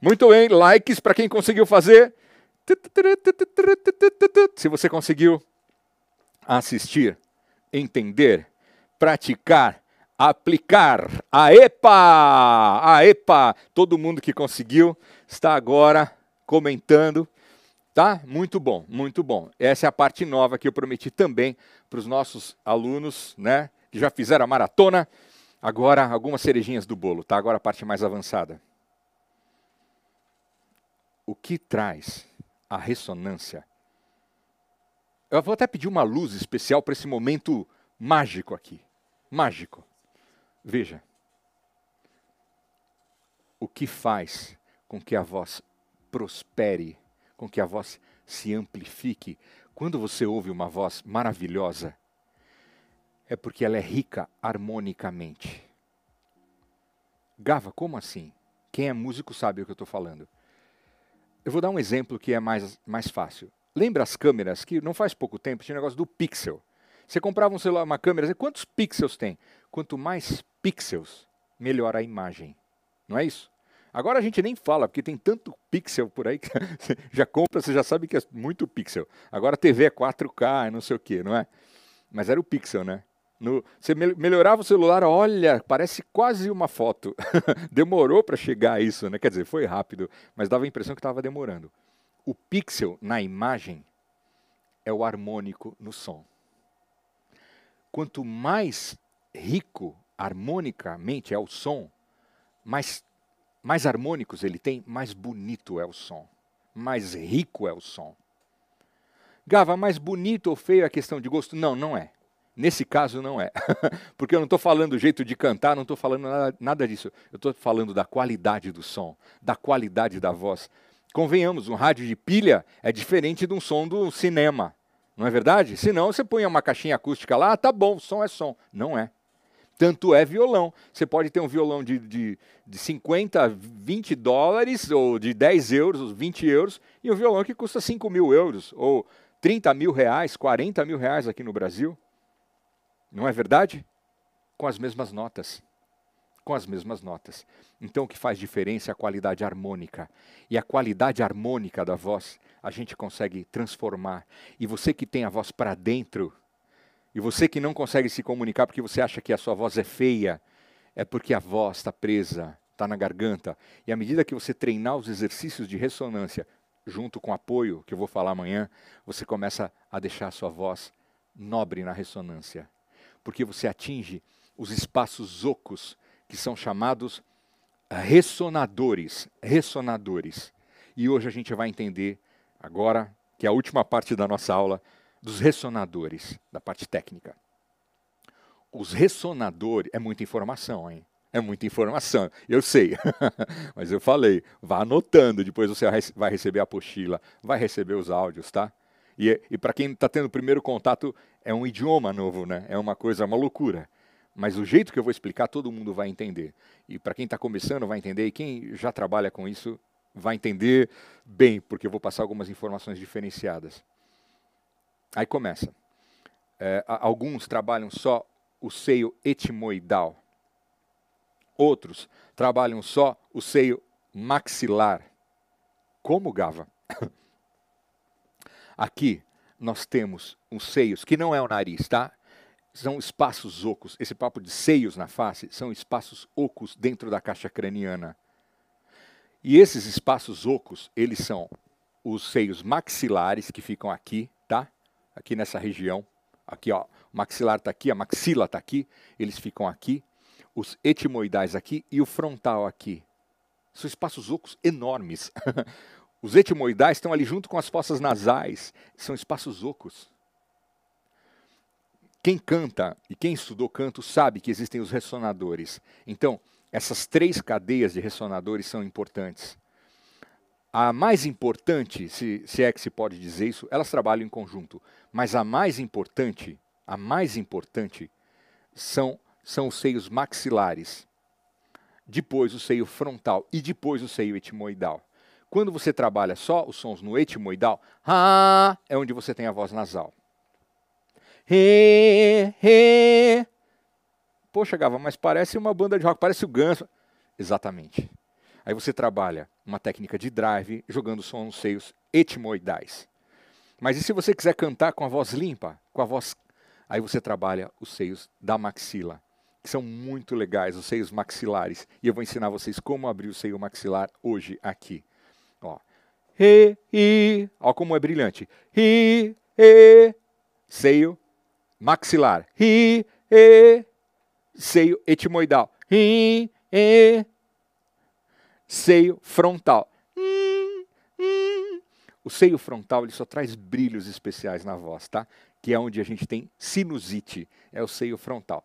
Muito bem, likes para quem conseguiu fazer. Se você conseguiu assistir, entender, praticar, aplicar. A EPA! A EPA! Todo mundo que conseguiu está agora comentando. Tá? Muito bom, muito bom. Essa é a parte nova que eu prometi também para os nossos alunos, né? Que já fizeram a maratona. Agora, algumas cerejinhas do bolo, tá? Agora a parte mais avançada. O que traz a ressonância? Eu vou até pedir uma luz especial para esse momento mágico aqui. Mágico. Veja. O que faz com que a voz prospere, com que a voz se amplifique, quando você ouve uma voz maravilhosa, é porque ela é rica harmonicamente. Gava, como assim? Quem é músico sabe o que eu estou falando. Eu vou dar um exemplo que é mais, mais fácil. Lembra as câmeras que não faz pouco tempo tinha o negócio do pixel. Você comprava um celular, uma câmera, quantos pixels tem? Quanto mais pixels, melhor a imagem. Não é isso? Agora a gente nem fala, porque tem tanto pixel por aí que já compra, você já sabe que é muito pixel. Agora a TV é 4K, não sei o que, não é? Mas era o pixel, né? No, você melhorava o celular, olha, parece quase uma foto. Demorou para chegar a isso, né? Quer dizer, foi rápido, mas dava a impressão que estava demorando. O pixel na imagem é o harmônico no som. Quanto mais rico harmonicamente é o som, mais, mais harmônicos ele tem, mais bonito é o som, mais rico é o som. Gava, mais bonito ou feio é questão de gosto? Não, não é. Nesse caso não é, porque eu não estou falando do jeito de cantar, não estou falando nada, nada disso. Eu estou falando da qualidade do som, da qualidade da voz. Convenhamos, um rádio de pilha é diferente de um som do cinema, não é verdade? Se não, você põe uma caixinha acústica lá, tá bom, som é som. Não é. Tanto é violão. Você pode ter um violão de, de, de 50, 20 dólares, ou de 10 euros, 20 euros, e um violão que custa 5 mil euros, ou 30 mil reais, 40 mil reais aqui no Brasil. Não é verdade? Com as mesmas notas. Com as mesmas notas. Então o que faz diferença é a qualidade harmônica. E a qualidade harmônica da voz a gente consegue transformar. E você que tem a voz para dentro, e você que não consegue se comunicar porque você acha que a sua voz é feia, é porque a voz está presa, está na garganta. E à medida que você treinar os exercícios de ressonância, junto com apoio, que eu vou falar amanhã, você começa a deixar a sua voz nobre na ressonância. Porque você atinge os espaços ocos, que são chamados ressonadores. Ressonadores. E hoje a gente vai entender, agora, que é a última parte da nossa aula, dos ressonadores, da parte técnica. Os ressonadores, é muita informação, hein? É muita informação, eu sei, mas eu falei, vá anotando, depois você vai receber a apostila, vai receber os áudios, tá? E, e para quem está tendo o primeiro contato, é um idioma novo, né? É uma coisa, uma loucura. Mas o jeito que eu vou explicar, todo mundo vai entender. E para quem está começando, vai entender, e quem já trabalha com isso, vai entender bem, porque eu vou passar algumas informações diferenciadas. Aí começa. É, alguns trabalham só o seio etimoidal. Outros trabalham só o seio maxilar. Como Gava? Aqui nós temos os seios, que não é o nariz, tá? São espaços ocos. Esse papo de seios na face são espaços ocos dentro da caixa craniana. E esses espaços ocos, eles são os seios maxilares que ficam aqui, tá? aqui nessa região. Aqui, ó, o maxilar está aqui, a maxila está aqui, eles ficam aqui. Os etimoidais aqui e o frontal aqui. São espaços ocos enormes. Os etimoidais estão ali junto com as fossas nasais. São espaços ocos. Quem canta e quem estudou canto sabe que existem os ressonadores. Então, essas três cadeias de ressonadores são importantes. A mais importante, se, se é que se pode dizer isso, elas trabalham em conjunto. Mas a mais importante, a mais importante, são, são os seios maxilares. Depois o seio frontal e depois o seio etimoidal. Quando você trabalha só os sons no etimoidal, ah, é onde você tem a voz nasal. Re, re. Poxa, Gava, mas parece uma banda de rock, parece o Ganso. Exatamente. Aí você trabalha uma técnica de drive, jogando som nos seios etimoidais. Mas e se você quiser cantar com a voz limpa, com a voz. Aí você trabalha os seios da maxila, que são muito legais, os seios maxilares. E eu vou ensinar vocês como abrir o seio maxilar hoje aqui. Re, i, ó como é brilhante. Ri, e, seio maxilar. Ri, e, seio etimoidal. Ri, e, seio frontal. Hum, hum. O seio frontal ele só traz brilhos especiais na voz, tá? Que é onde a gente tem sinusite, é o seio frontal.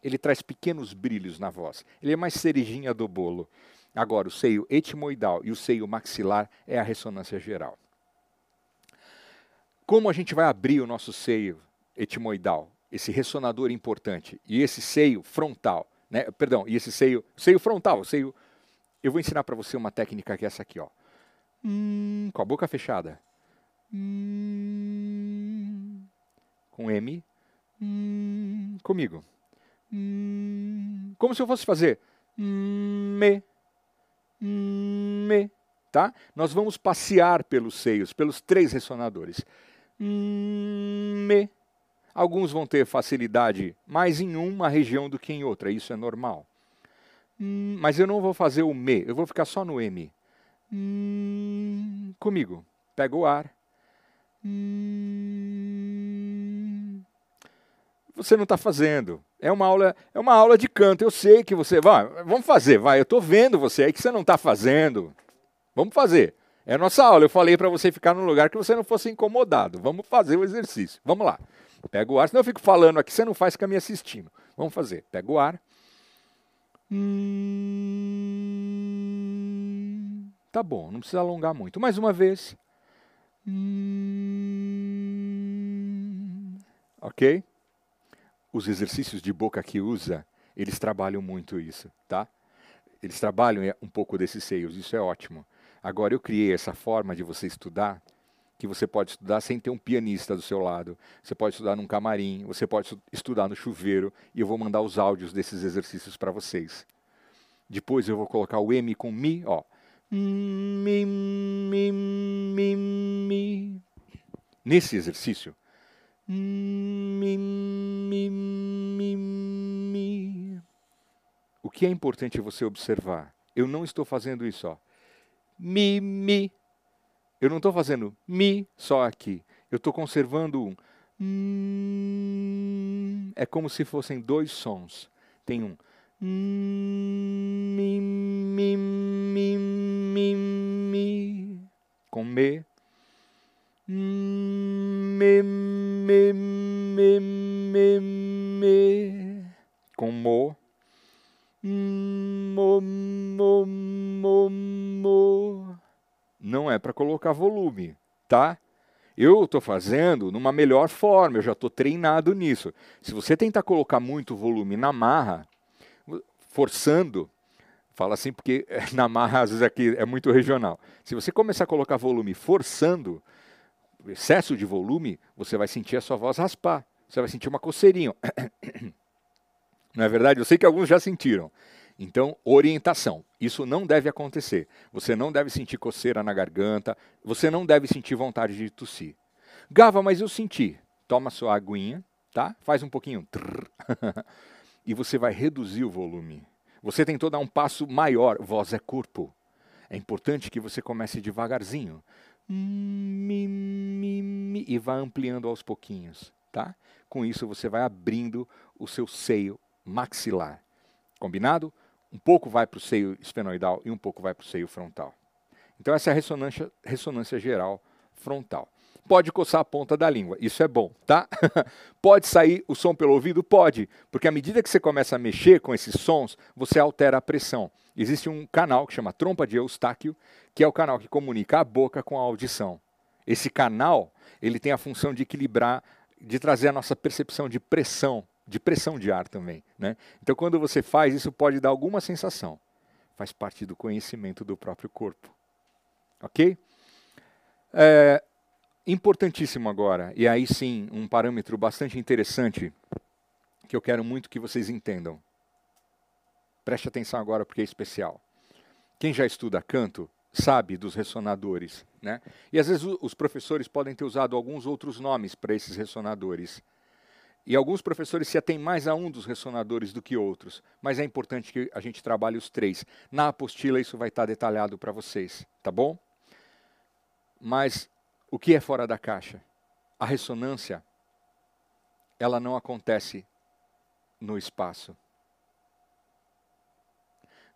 Ele traz pequenos brilhos na voz. Ele é mais cerejinha do bolo. Agora, o seio etimoidal e o seio maxilar é a ressonância geral. Como a gente vai abrir o nosso seio etimoidal, esse ressonador importante, e esse seio frontal? Né? Perdão, e esse seio, seio frontal, seio. Eu vou ensinar para você uma técnica que é essa aqui, ó. Hum, com a boca fechada. Hum, com M. Hum, comigo. Hum, como se eu fosse fazer me, me, tá? Nós vamos passear pelos seios, pelos três ressonadores. Me, Alguns vão ter facilidade mais em uma região do que em outra, isso é normal. Mas eu não vou fazer o me, eu vou ficar só no M. Comigo. Pega o ar. Você não está fazendo. É uma aula, é uma aula de canto. Eu sei que você vai. Vamos fazer, vai. Eu estou vendo você aí que você não está fazendo. Vamos fazer. É a nossa aula. Eu falei para você ficar num lugar que você não fosse incomodado. Vamos fazer o exercício. Vamos lá. Pega o ar, senão eu fico falando aqui, você não faz, fica me assistindo. Vamos fazer. Pega o ar. Hum, tá bom, não precisa alongar muito. Mais uma vez. Hum, ok? Os exercícios de boca que usa, eles trabalham muito isso, tá? Eles trabalham é, um pouco desses seios, isso é ótimo. Agora, eu criei essa forma de você estudar, que você pode estudar sem ter um pianista do seu lado. Você pode estudar num camarim, você pode estudar no chuveiro, e eu vou mandar os áudios desses exercícios para vocês. Depois eu vou colocar o M com Mi, ó. Mi, mi, mi, mi. Nesse exercício, mi, mi, mi, mi. O que é importante você observar? Eu não estou fazendo isso, ó. Mi, mi. Eu não estou fazendo mi só aqui. Eu estou conservando um. É como se fossem dois sons. Tem um mi, mi, mi, mi, mi, com me, me, me, me, me, me, com mo, mo, mo, mo, mo. Não é para colocar volume, tá? Eu estou fazendo numa melhor forma, eu já estou treinado nisso. Se você tentar colocar muito volume na marra, forçando, fala assim porque na marra às vezes aqui é muito regional. Se você começar a colocar volume forçando, excesso de volume, você vai sentir a sua voz raspar. Você vai sentir uma coceirinha. Não é verdade? Eu sei que alguns já sentiram. Então, orientação. Isso não deve acontecer. Você não deve sentir coceira na garganta. Você não deve sentir vontade de tossir. Gava, mas eu senti. Toma sua aguinha, tá? Faz um pouquinho. e você vai reduzir o volume. Você tentou dar um passo maior, voz é corpo. É importante que você comece devagarzinho. Mi, mi, mi, e vá ampliando aos pouquinhos, tá? Com isso você vai abrindo o seu seio maxilar. Combinado? Um pouco vai para o seio esfenoidal e um pouco vai para o seio frontal. Então essa é a ressonância, ressonância geral frontal. Pode coçar a ponta da língua, isso é bom, tá? Pode sair o som pelo ouvido? Pode, porque à medida que você começa a mexer com esses sons, você altera a pressão. Existe um canal que chama trompa de Eustáquio, que é o canal que comunica a boca com a audição. Esse canal, ele tem a função de equilibrar, de trazer a nossa percepção de pressão, de pressão de ar também, né? Então quando você faz, isso pode dar alguma sensação. Faz parte do conhecimento do próprio corpo. Ok? É, Importantíssimo agora, e aí sim um parâmetro bastante interessante que eu quero muito que vocês entendam. Preste atenção agora porque é especial. Quem já estuda canto sabe dos ressonadores, né? E às vezes os professores podem ter usado alguns outros nomes para esses ressonadores. E alguns professores se atêm mais a um dos ressonadores do que outros, mas é importante que a gente trabalhe os três. Na apostila isso vai estar detalhado para vocês, tá bom? Mas o que é fora da caixa? A ressonância, ela não acontece no espaço.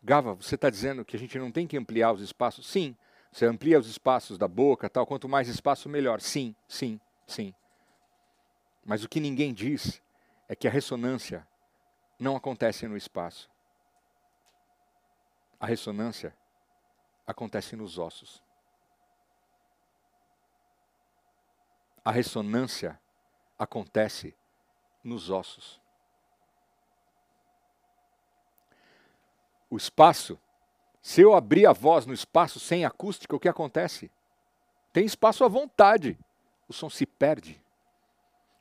Gava, você está dizendo que a gente não tem que ampliar os espaços? Sim, você amplia os espaços da boca, tal. Quanto mais espaço, melhor. Sim, sim, sim. Mas o que ninguém diz é que a ressonância não acontece no espaço. A ressonância acontece nos ossos. a ressonância acontece nos ossos. O espaço, se eu abrir a voz no espaço sem acústica, o que acontece? Tem espaço à vontade, o som se perde.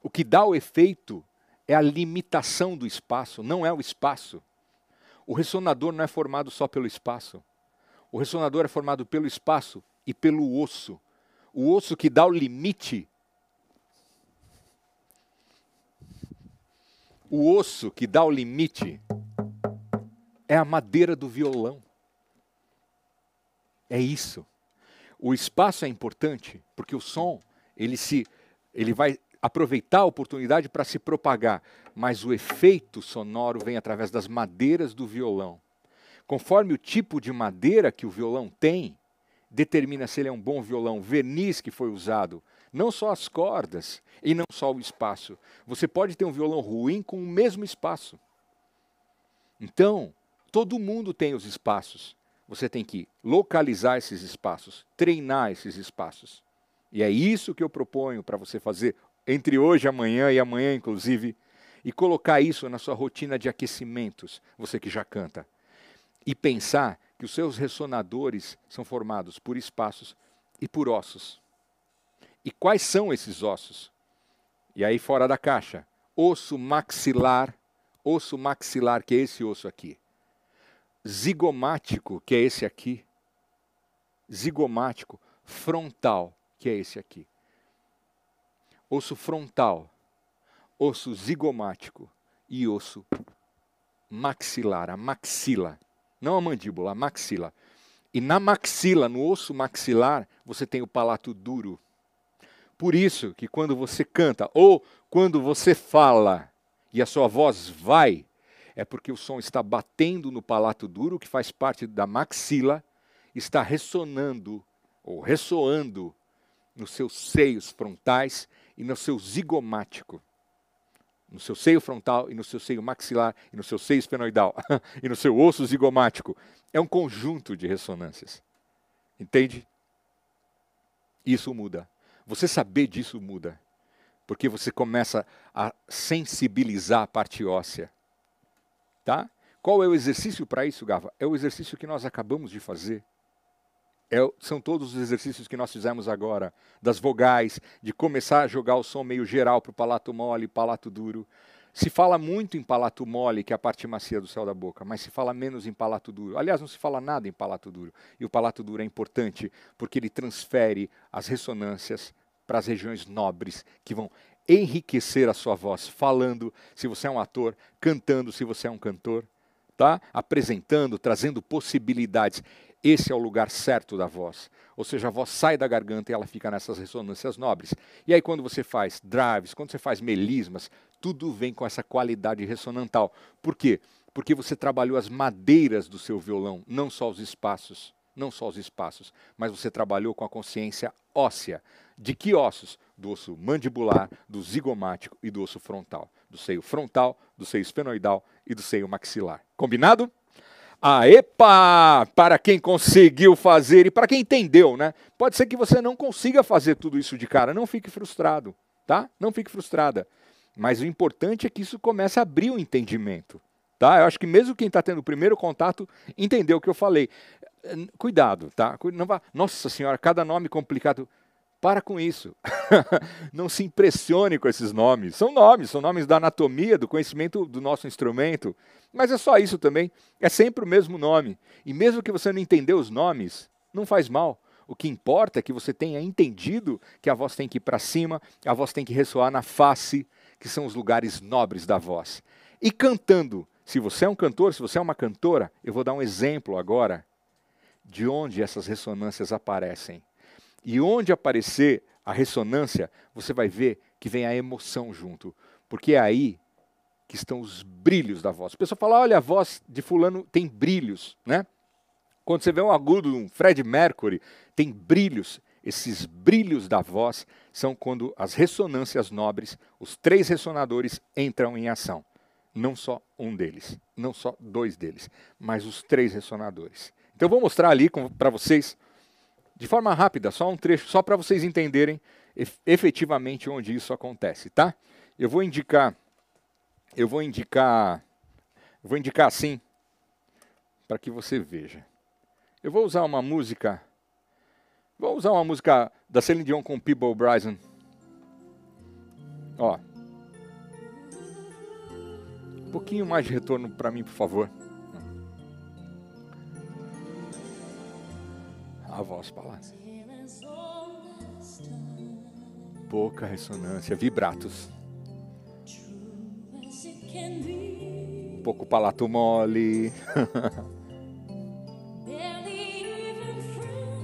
O que dá o efeito é a limitação do espaço, não é o espaço. O ressonador não é formado só pelo espaço. O ressonador é formado pelo espaço e pelo osso. O osso que dá o limite O osso que dá o limite é a madeira do violão. É isso. O espaço é importante porque o som ele se ele vai aproveitar a oportunidade para se propagar, mas o efeito sonoro vem através das madeiras do violão. Conforme o tipo de madeira que o violão tem, determina se ele é um bom violão, verniz que foi usado, não só as cordas e não só o espaço. Você pode ter um violão ruim com o mesmo espaço. Então, todo mundo tem os espaços. Você tem que localizar esses espaços, treinar esses espaços. E é isso que eu proponho para você fazer entre hoje amanhã, e amanhã, inclusive. e colocar isso na sua rotina de aquecimentos, você que já canta, e pensar que os seus ressonadores são formados por espaços e por ossos. E quais são esses ossos? E aí, fora da caixa, osso maxilar, osso maxilar, que é esse osso aqui. Zigomático, que é esse aqui. Zigomático, frontal, que é esse aqui. Osso frontal, osso zigomático e osso maxilar, a maxila. Não a mandíbula, a maxila. E na maxila, no osso maxilar, você tem o palato duro. Por isso que quando você canta ou quando você fala e a sua voz vai, é porque o som está batendo no palato duro, que faz parte da maxila, está ressonando ou ressoando nos seus seios frontais e no seu zigomático. No seu seio frontal e no seu seio maxilar e no seu seio esfenoidal e no seu osso zigomático. É um conjunto de ressonâncias. Entende? Isso muda. Você saber disso muda. Porque você começa a sensibilizar a parte óssea. Tá? Qual é o exercício para isso, Gava? É o exercício que nós acabamos de fazer. É, são todos os exercícios que nós fizemos agora, das vogais, de começar a jogar o som meio geral para o palato mole, palato duro. Se fala muito em palato mole, que é a parte macia do céu da boca, mas se fala menos em palato duro. Aliás, não se fala nada em palato duro. E o palato duro é importante porque ele transfere as ressonâncias para as regiões nobres, que vão enriquecer a sua voz, falando, se você é um ator, cantando, se você é um cantor, tá? Apresentando, trazendo possibilidades. Esse é o lugar certo da voz. Ou seja, a voz sai da garganta e ela fica nessas ressonâncias nobres. E aí, quando você faz drives, quando você faz melismas, tudo vem com essa qualidade ressonantal. Por quê? Porque você trabalhou as madeiras do seu violão, não só os espaços. Não só os espaços, mas você trabalhou com a consciência óssea. De que ossos? Do osso mandibular, do zigomático e do osso frontal. Do seio frontal, do seio esfenoidal e do seio maxilar. Combinado? Ah, epa! Para quem conseguiu fazer e para quem entendeu, né? Pode ser que você não consiga fazer tudo isso de cara, não fique frustrado, tá? Não fique frustrada. Mas o importante é que isso comece a abrir o entendimento, tá? Eu acho que mesmo quem está tendo o primeiro contato entendeu o que eu falei. Cuidado, tá? Não vá... Nossa senhora, cada nome complicado. Para com isso. não se impressione com esses nomes. São nomes, são nomes da anatomia, do conhecimento do nosso instrumento. Mas é só isso também. É sempre o mesmo nome. E mesmo que você não entendeu os nomes, não faz mal. O que importa é que você tenha entendido que a voz tem que ir para cima, a voz tem que ressoar na face, que são os lugares nobres da voz. E cantando. Se você é um cantor, se você é uma cantora, eu vou dar um exemplo agora de onde essas ressonâncias aparecem. E onde aparecer a ressonância, você vai ver que vem a emoção junto. Porque é aí que estão os brilhos da voz. A pessoa fala: olha, a voz de Fulano tem brilhos. Né? Quando você vê um agudo, um Fred Mercury, tem brilhos. Esses brilhos da voz são quando as ressonâncias nobres, os três ressonadores, entram em ação. Não só um deles, não só dois deles, mas os três ressonadores. Então vou mostrar ali para vocês de forma rápida, só um trecho, só para vocês entenderem efetivamente onde isso acontece, tá? Eu vou indicar, eu vou indicar, eu vou indicar assim, para que você veja. Eu vou usar uma música, vou usar uma música da Celine Dion com People Bryson. Ó. Um pouquinho mais de retorno para mim, por favor. A voz falar. Pouca ressonância, vibratos. Um pouco palato mole.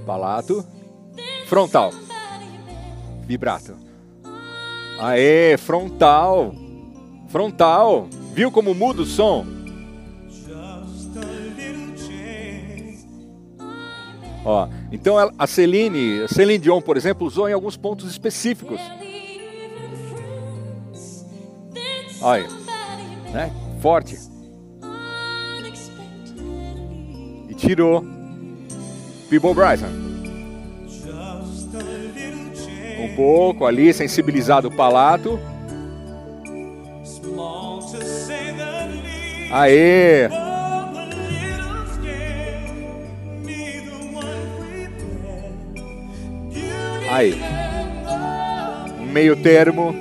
palato. Frontal. Vibrato. Aê, frontal. Frontal. Viu como muda o som? Ó, então a Celine, a Celine Dion, por exemplo, usou em alguns pontos específicos. Olha, né? Forte. E tirou People Bryson. Um pouco ali, sensibilizado o palato. Aê! Aí. Meio termo.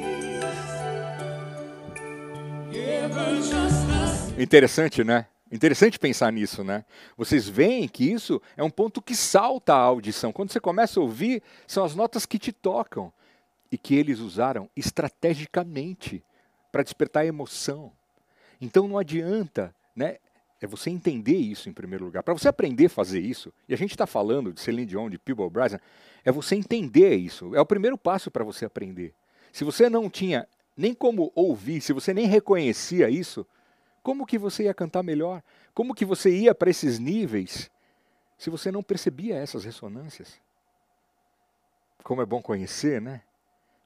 Interessante, né? Interessante pensar nisso, né? Vocês veem que isso é um ponto que salta a audição. Quando você começa a ouvir, são as notas que te tocam e que eles usaram estrategicamente para despertar emoção. Então não adianta, né? É você entender isso em primeiro lugar. Para você aprender a fazer isso, e a gente está falando de Celine Dion, de Peeble Bryson, é você entender isso. É o primeiro passo para você aprender. Se você não tinha nem como ouvir, se você nem reconhecia isso, como que você ia cantar melhor? Como que você ia para esses níveis se você não percebia essas ressonâncias? Como é bom conhecer, né?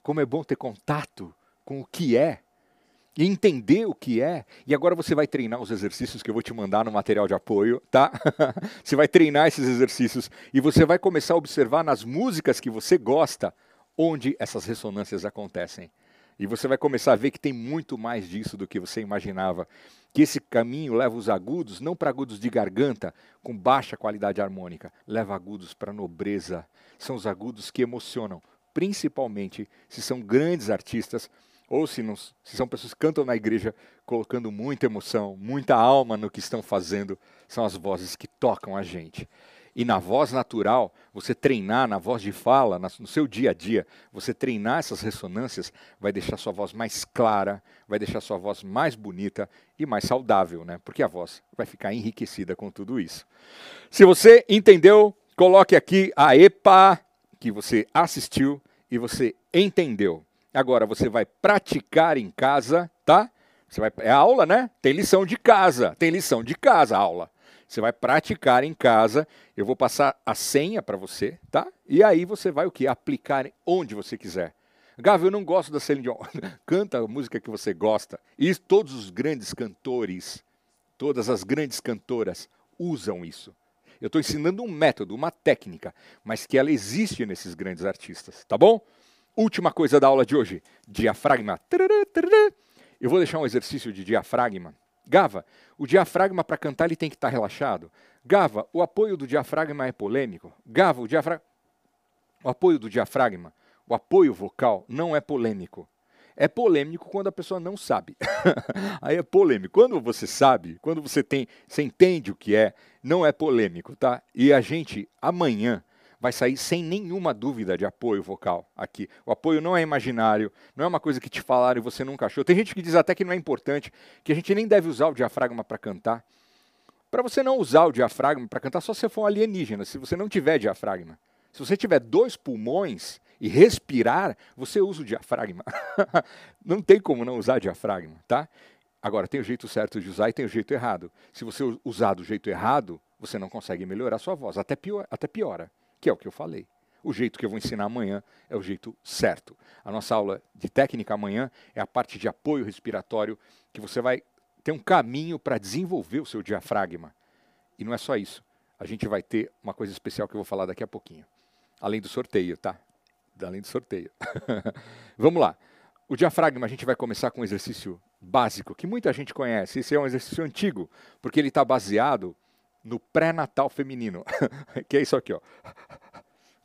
Como é bom ter contato com o que é e entender o que é. E agora você vai treinar os exercícios que eu vou te mandar no material de apoio, tá? você vai treinar esses exercícios e você vai começar a observar nas músicas que você gosta onde essas ressonâncias acontecem. E você vai começar a ver que tem muito mais disso do que você imaginava. Que esse caminho leva os agudos não para agudos de garganta com baixa qualidade harmônica, leva agudos para nobreza. São os agudos que emocionam, principalmente se são grandes artistas ou se, não, se são pessoas que cantam na igreja colocando muita emoção, muita alma no que estão fazendo, são as vozes que tocam a gente. E na voz natural, você treinar na voz de fala, no seu dia a dia, você treinar essas ressonâncias, vai deixar sua voz mais clara, vai deixar sua voz mais bonita e mais saudável, né? Porque a voz vai ficar enriquecida com tudo isso. Se você entendeu, coloque aqui a EPA que você assistiu e você entendeu. Agora você vai praticar em casa, tá? Você vai, é aula, né? Tem lição de casa, tem lição de casa, aula. Você vai praticar em casa. Eu vou passar a senha para você, tá? E aí você vai o que? Aplicar onde você quiser. Gavi, eu não gosto da Celine Dion. Canta a música que você gosta. E todos os grandes cantores, todas as grandes cantoras usam isso. Eu estou ensinando um método, uma técnica, mas que ela existe nesses grandes artistas, tá bom? Última coisa da aula de hoje: diafragma. Eu vou deixar um exercício de diafragma. Gava, o diafragma para cantar ele tem que estar tá relaxado. Gava, o apoio do diafragma é polêmico. Gava, o diafragma. O apoio do diafragma, o apoio vocal, não é polêmico. É polêmico quando a pessoa não sabe. Aí é polêmico. Quando você sabe, quando você tem, você entende o que é, não é polêmico, tá? E a gente amanhã vai sair sem nenhuma dúvida de apoio vocal aqui. O apoio não é imaginário, não é uma coisa que te falaram e você nunca achou. Tem gente que diz até que não é importante, que a gente nem deve usar o diafragma para cantar. Para você não usar o diafragma para cantar, só se for um alienígena, se você não tiver diafragma. Se você tiver dois pulmões e respirar, você usa o diafragma. não tem como não usar diafragma, tá? Agora, tem o jeito certo de usar e tem o jeito errado. Se você usar do jeito errado, você não consegue melhorar sua voz, até, pior, até piora que é o que eu falei. O jeito que eu vou ensinar amanhã é o jeito certo. A nossa aula de técnica amanhã é a parte de apoio respiratório, que você vai ter um caminho para desenvolver o seu diafragma. E não é só isso. A gente vai ter uma coisa especial que eu vou falar daqui a pouquinho. Além do sorteio, tá? Além do sorteio. Vamos lá. O diafragma, a gente vai começar com um exercício básico, que muita gente conhece. Esse é um exercício antigo, porque ele está baseado no pré-natal feminino, que é isso aqui, ó.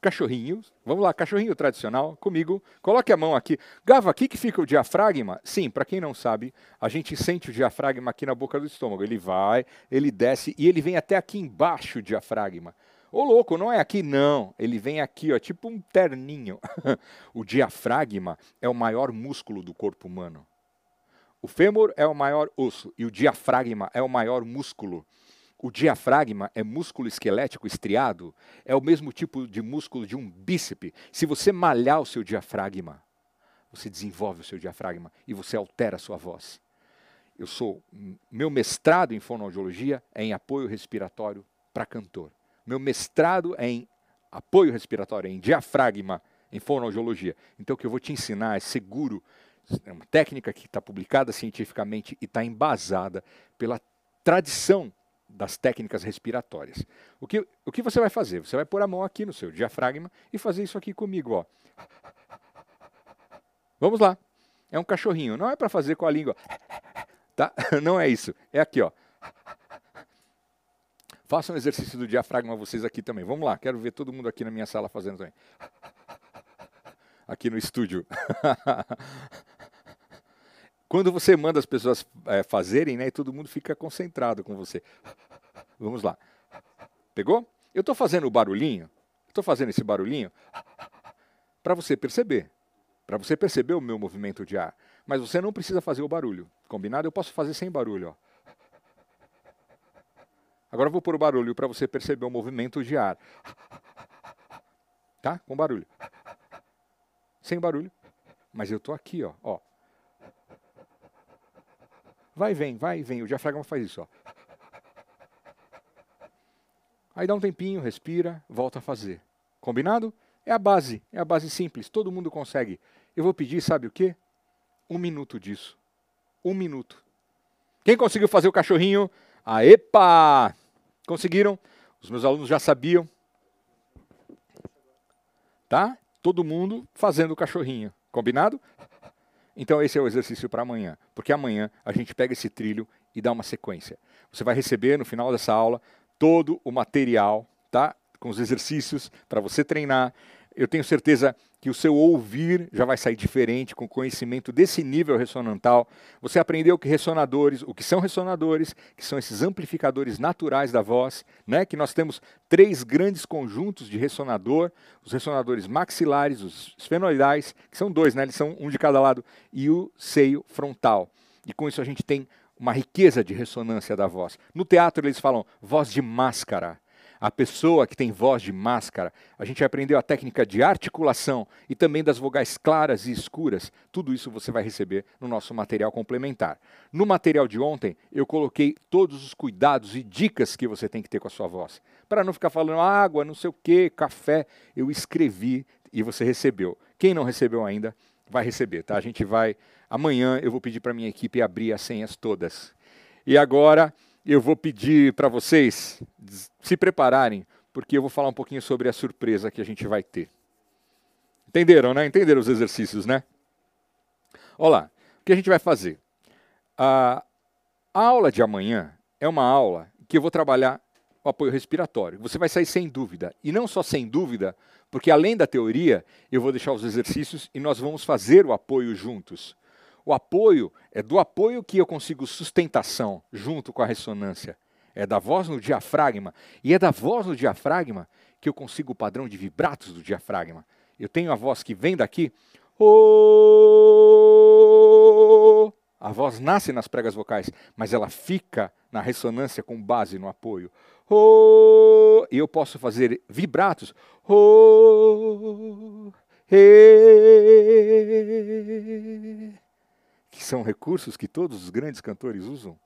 Cachorrinho, vamos lá, cachorrinho tradicional, comigo. Coloque a mão aqui. Gava, aqui que fica o diafragma? Sim, para quem não sabe, a gente sente o diafragma aqui na boca do estômago. Ele vai, ele desce e ele vem até aqui embaixo o diafragma. Ô louco, não é aqui não. Ele vem aqui, ó, tipo um terninho. o diafragma é o maior músculo do corpo humano. O fêmur é o maior osso e o diafragma é o maior músculo. O diafragma é músculo esquelético estriado, é o mesmo tipo de músculo de um bíceps. Se você malhar o seu diafragma, você desenvolve o seu diafragma e você altera a sua voz. Eu sou meu mestrado em fonoaudiologia é em apoio respiratório para cantor. Meu mestrado é em apoio respiratório, é em diafragma, em fonoaudiologia. Então o que eu vou te ensinar é seguro, é uma técnica que está publicada cientificamente e está embasada pela tradição das técnicas respiratórias. O que, o que você vai fazer? Você vai pôr a mão aqui no seu diafragma e fazer isso aqui comigo. Ó. Vamos lá. É um cachorrinho, não é para fazer com a língua. Tá? Não é isso. É aqui, ó. Façam um exercício do diafragma vocês aqui também. Vamos lá, quero ver todo mundo aqui na minha sala fazendo também. Aqui no estúdio. Quando você manda as pessoas é, fazerem, né, todo mundo fica concentrado com você. Vamos lá. Pegou? Eu estou fazendo o barulhinho, estou fazendo esse barulhinho para você perceber, para você perceber o meu movimento de ar. Mas você não precisa fazer o barulho, combinado? Eu posso fazer sem barulho. Ó. Agora eu vou pôr o barulho para você perceber o movimento de ar. Tá? Com barulho. Sem barulho. Mas eu estou aqui, ó, ó. Vai e vem, vai e vem. O diafragma faz isso, ó. Aí dá um tempinho, respira, volta a fazer. Combinado? É a base, é a base simples, todo mundo consegue. Eu vou pedir, sabe o quê? Um minuto disso. Um minuto. Quem conseguiu fazer o cachorrinho? Aepa! Conseguiram? Os meus alunos já sabiam. Tá? Todo mundo fazendo o cachorrinho. Combinado? Então esse é o exercício para amanhã, porque amanhã a gente pega esse trilho e dá uma sequência. Você vai receber no final dessa aula todo o material, tá? Com os exercícios para você treinar. Eu tenho certeza que o seu ouvir já vai sair diferente com conhecimento desse nível ressonantal. Você aprendeu que ressonadores, o que são ressonadores, que são esses amplificadores naturais da voz, né? Que nós temos três grandes conjuntos de ressonador, os ressonadores maxilares, os esfenoidais, que são dois, né? Eles são um de cada lado, e o seio frontal. E com isso a gente tem uma riqueza de ressonância da voz. No teatro eles falam voz de máscara. A pessoa que tem voz de máscara, a gente aprendeu a técnica de articulação e também das vogais claras e escuras. Tudo isso você vai receber no nosso material complementar. No material de ontem, eu coloquei todos os cuidados e dicas que você tem que ter com a sua voz. Para não ficar falando água, não sei o que, café, eu escrevi e você recebeu. Quem não recebeu ainda, vai receber, tá? A gente vai. Amanhã eu vou pedir para minha equipe abrir as senhas todas. E agora eu vou pedir para vocês se prepararem, porque eu vou falar um pouquinho sobre a surpresa que a gente vai ter. Entenderam, né? Entenderam os exercícios, né? Olá, o que a gente vai fazer? A, a aula de amanhã é uma aula que eu vou trabalhar o apoio respiratório. Você vai sair sem dúvida. E não só sem dúvida, porque além da teoria, eu vou deixar os exercícios e nós vamos fazer o apoio juntos. O apoio é do apoio que eu consigo sustentação junto com a ressonância. É da voz no diafragma. E é da voz no diafragma que eu consigo o padrão de vibratos do diafragma. Eu tenho a voz que vem daqui. A voz nasce nas pregas vocais, mas ela fica na ressonância com base no apoio. E eu posso fazer vibratos. Que são recursos que todos os grandes cantores usam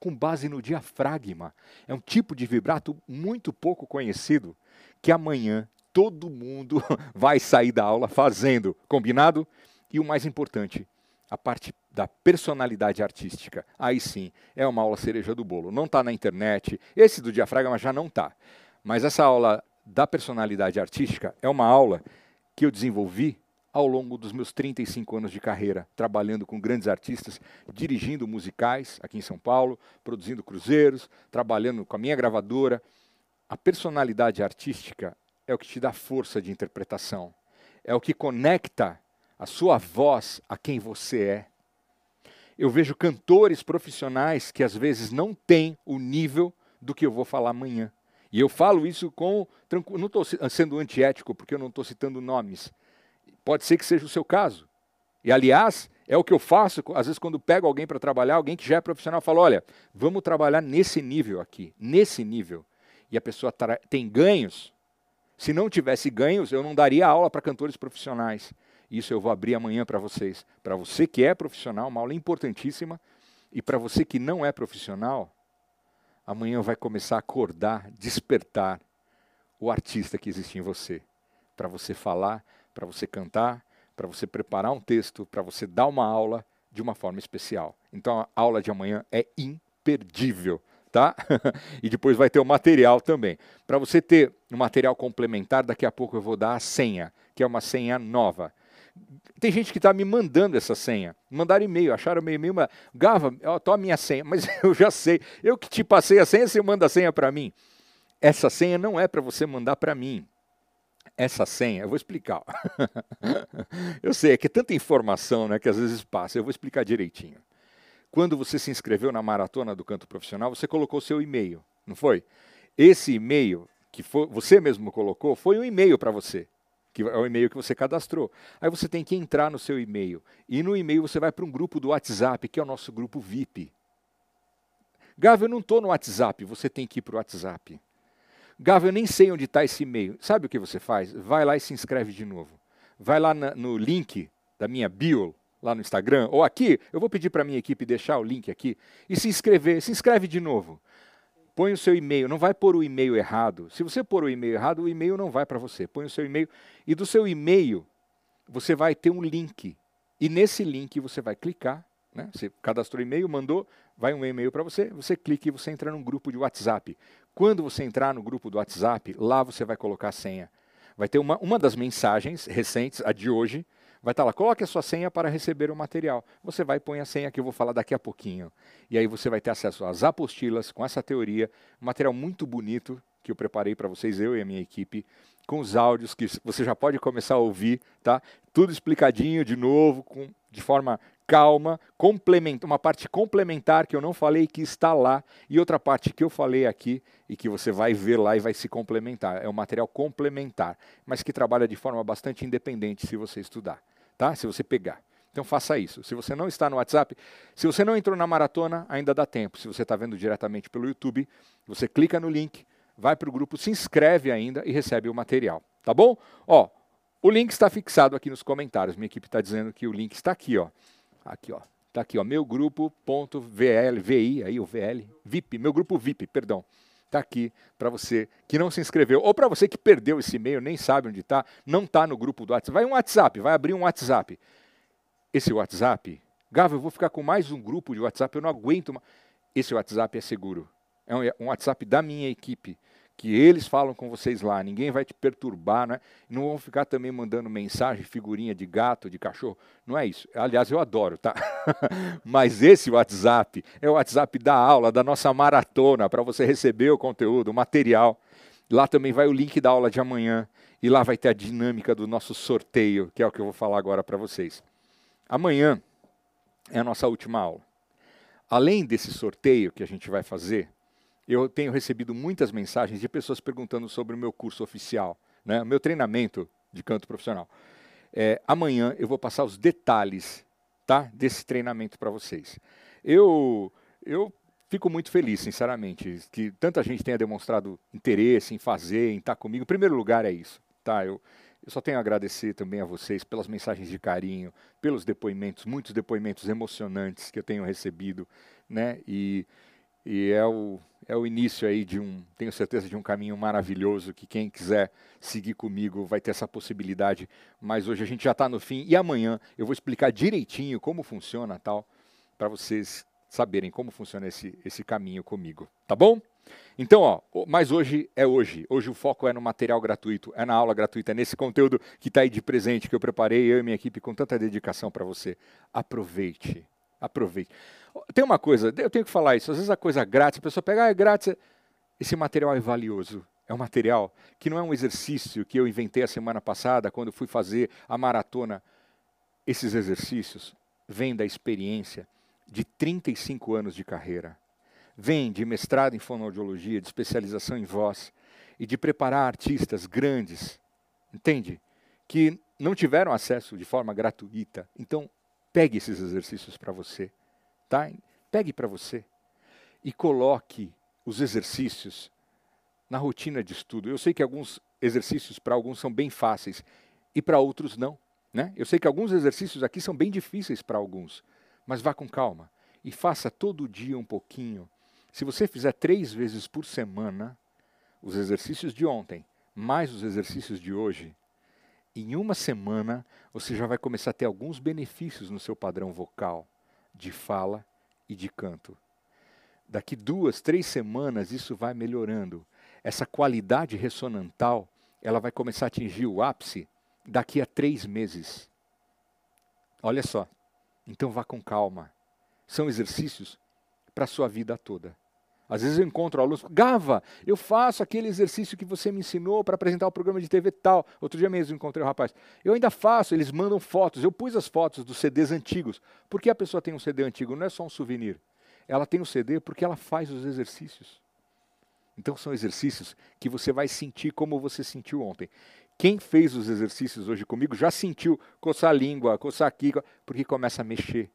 com base no diafragma. É um tipo de vibrato muito pouco conhecido que amanhã todo mundo vai sair da aula fazendo, combinado? E o mais importante, a parte da personalidade artística. Aí sim, é uma aula cereja do bolo. Não está na internet. Esse do diafragma já não está. Mas essa aula da personalidade artística é uma aula que eu desenvolvi ao longo dos meus 35 anos de carreira, trabalhando com grandes artistas, dirigindo musicais aqui em São Paulo, produzindo cruzeiros, trabalhando com a minha gravadora. A personalidade artística é o que te dá força de interpretação, é o que conecta a sua voz a quem você é. Eu vejo cantores profissionais que às vezes não têm o nível do que eu vou falar amanhã. E eu falo isso com. Não estou sendo antiético, porque eu não estou citando nomes. Pode ser que seja o seu caso. E, aliás, é o que eu faço, às vezes, quando pego alguém para trabalhar, alguém que já é profissional, fala: olha, vamos trabalhar nesse nível aqui, nesse nível. E a pessoa tem ganhos. Se não tivesse ganhos, eu não daria aula para cantores profissionais. Isso eu vou abrir amanhã para vocês. Para você que é profissional, uma aula importantíssima. E para você que não é profissional, amanhã vai começar a acordar, despertar o artista que existe em você. Para você falar, para você cantar, para você preparar um texto, para você dar uma aula de uma forma especial. Então a aula de amanhã é imperdível. Tá? e depois vai ter o material também. Para você ter um material complementar, daqui a pouco eu vou dar a senha, que é uma senha nova Tem gente que está me mandando essa senha. Mandaram e-mail, acharam meu e-mail, mas, Gava, ó, tô a minha senha, mas eu já sei. Eu que te passei a senha, você manda a senha para mim. Essa senha não é para você mandar para mim. Essa senha, eu vou explicar. eu sei, é que é tanta informação né, que às vezes passa. Eu vou explicar direitinho. Quando você se inscreveu na maratona do canto profissional, você colocou seu e-mail, não foi? Esse e-mail que foi, você mesmo colocou foi um e-mail para você que é o e-mail que você cadastrou. Aí você tem que entrar no seu e-mail. E no e-mail você vai para um grupo do WhatsApp, que é o nosso grupo VIP. Gava, eu não estou no WhatsApp, você tem que ir para o WhatsApp. Gava, eu nem sei onde está esse e-mail. Sabe o que você faz? Vai lá e se inscreve de novo. Vai lá na, no link da minha bio, lá no Instagram, ou aqui, eu vou pedir para a minha equipe deixar o link aqui, e se inscrever. Se inscreve de novo. Põe o seu e-mail, não vai pôr o e-mail errado. Se você pôr o e-mail errado, o e-mail não vai para você. Põe o seu e-mail e do seu e-mail você vai ter um link. E nesse link você vai clicar, né? Você cadastrou e-mail, mandou, vai um e-mail para você, você clica e você entra num grupo de WhatsApp. Quando você entrar no grupo do WhatsApp, lá você vai colocar a senha. Vai ter uma, uma das mensagens recentes, a de hoje, vai estar tá lá, coloque a sua senha para receber o material. Você vai põe a senha que eu vou falar daqui a pouquinho. E aí você vai ter acesso às apostilas com essa teoria, um material muito bonito que eu preparei para vocês, eu e a minha equipe, com os áudios que você já pode começar a ouvir, tá? Tudo explicadinho de novo, com, de forma calma, complementa, uma parte complementar que eu não falei que está lá e outra parte que eu falei aqui e que você vai ver lá e vai se complementar. É um material complementar, mas que trabalha de forma bastante independente se você estudar, tá? Se você pegar. Então faça isso. Se você não está no WhatsApp, se você não entrou na maratona, ainda dá tempo. Se você está vendo diretamente pelo YouTube, você clica no link, vai para o grupo, se inscreve ainda e recebe o material. Tá bom? Ó, o link está fixado aqui nos comentários. Minha equipe está dizendo que o link está aqui, ó. Aqui, ó. Tá aqui, ó. Meu grupo.vl, VI, aí o VL, VIP, meu grupo VIP, perdão. Tá aqui para você que não se inscreveu, ou para você que perdeu esse e-mail, nem sabe onde está, não está no grupo do WhatsApp. Vai um WhatsApp, vai abrir um WhatsApp. Esse WhatsApp, Gava, eu vou ficar com mais um grupo de WhatsApp, eu não aguento mais. Esse WhatsApp é seguro. É um, um WhatsApp da minha equipe que eles falam com vocês lá, ninguém vai te perturbar, né? não vão ficar também mandando mensagem, figurinha de gato, de cachorro, não é isso. Aliás, eu adoro, tá? Mas esse WhatsApp é o WhatsApp da aula, da nossa maratona, para você receber o conteúdo, o material. Lá também vai o link da aula de amanhã e lá vai ter a dinâmica do nosso sorteio, que é o que eu vou falar agora para vocês. Amanhã é a nossa última aula. Além desse sorteio que a gente vai fazer, eu tenho recebido muitas mensagens de pessoas perguntando sobre o meu curso oficial, né, o meu treinamento de canto profissional. É, amanhã eu vou passar os detalhes tá, desse treinamento para vocês. Eu, eu fico muito feliz, sinceramente, que tanta gente tenha demonstrado interesse em fazer, em estar comigo. Em primeiro lugar é isso. Tá? Eu, eu só tenho a agradecer também a vocês pelas mensagens de carinho, pelos depoimentos, muitos depoimentos emocionantes que eu tenho recebido, né? E, e é o, é o início aí de um, tenho certeza, de um caminho maravilhoso que quem quiser seguir comigo vai ter essa possibilidade. Mas hoje a gente já está no fim e amanhã eu vou explicar direitinho como funciona tal, para vocês saberem como funciona esse, esse caminho comigo. Tá bom? Então, ó, mas hoje é hoje. Hoje o foco é no material gratuito, é na aula gratuita, é nesse conteúdo que está aí de presente que eu preparei, eu e minha equipe, com tanta dedicação para você. Aproveite. Aproveite. Tem uma coisa, eu tenho que falar isso. Às vezes a coisa grátis, a pessoa pega, ah, é grátis. Esse material é valioso. É um material que não é um exercício que eu inventei a semana passada, quando fui fazer a maratona. Esses exercícios vêm da experiência de 35 anos de carreira. Vêm de mestrado em fonoaudiologia, de especialização em voz e de preparar artistas grandes, entende? Que não tiveram acesso de forma gratuita. Então, pegue esses exercícios para você. Tá? Pegue para você e coloque os exercícios na rotina de estudo. Eu sei que alguns exercícios para alguns são bem fáceis e para outros não. Né? Eu sei que alguns exercícios aqui são bem difíceis para alguns, mas vá com calma e faça todo dia um pouquinho. Se você fizer três vezes por semana os exercícios de ontem, mais os exercícios de hoje, em uma semana você já vai começar a ter alguns benefícios no seu padrão vocal de fala e de canto. Daqui duas, três semanas isso vai melhorando. Essa qualidade ressonantal ela vai começar a atingir o ápice daqui a três meses. Olha só. Então vá com calma. São exercícios para a sua vida toda. Às vezes eu encontro alunos, Gava, eu faço aquele exercício que você me ensinou para apresentar o programa de TV tal. Outro dia mesmo encontrei um rapaz. Eu ainda faço, eles mandam fotos. Eu pus as fotos dos CDs antigos. Por que a pessoa tem um CD antigo? Não é só um souvenir. Ela tem o um CD porque ela faz os exercícios. Então são exercícios que você vai sentir como você sentiu ontem. Quem fez os exercícios hoje comigo já sentiu coçar a língua, coçar aqui, porque começa a mexer.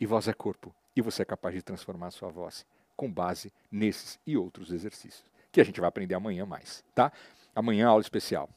E voz é corpo. E você é capaz de transformar a sua voz com base nesses e outros exercícios, que a gente vai aprender amanhã mais, tá? Amanhã aula especial.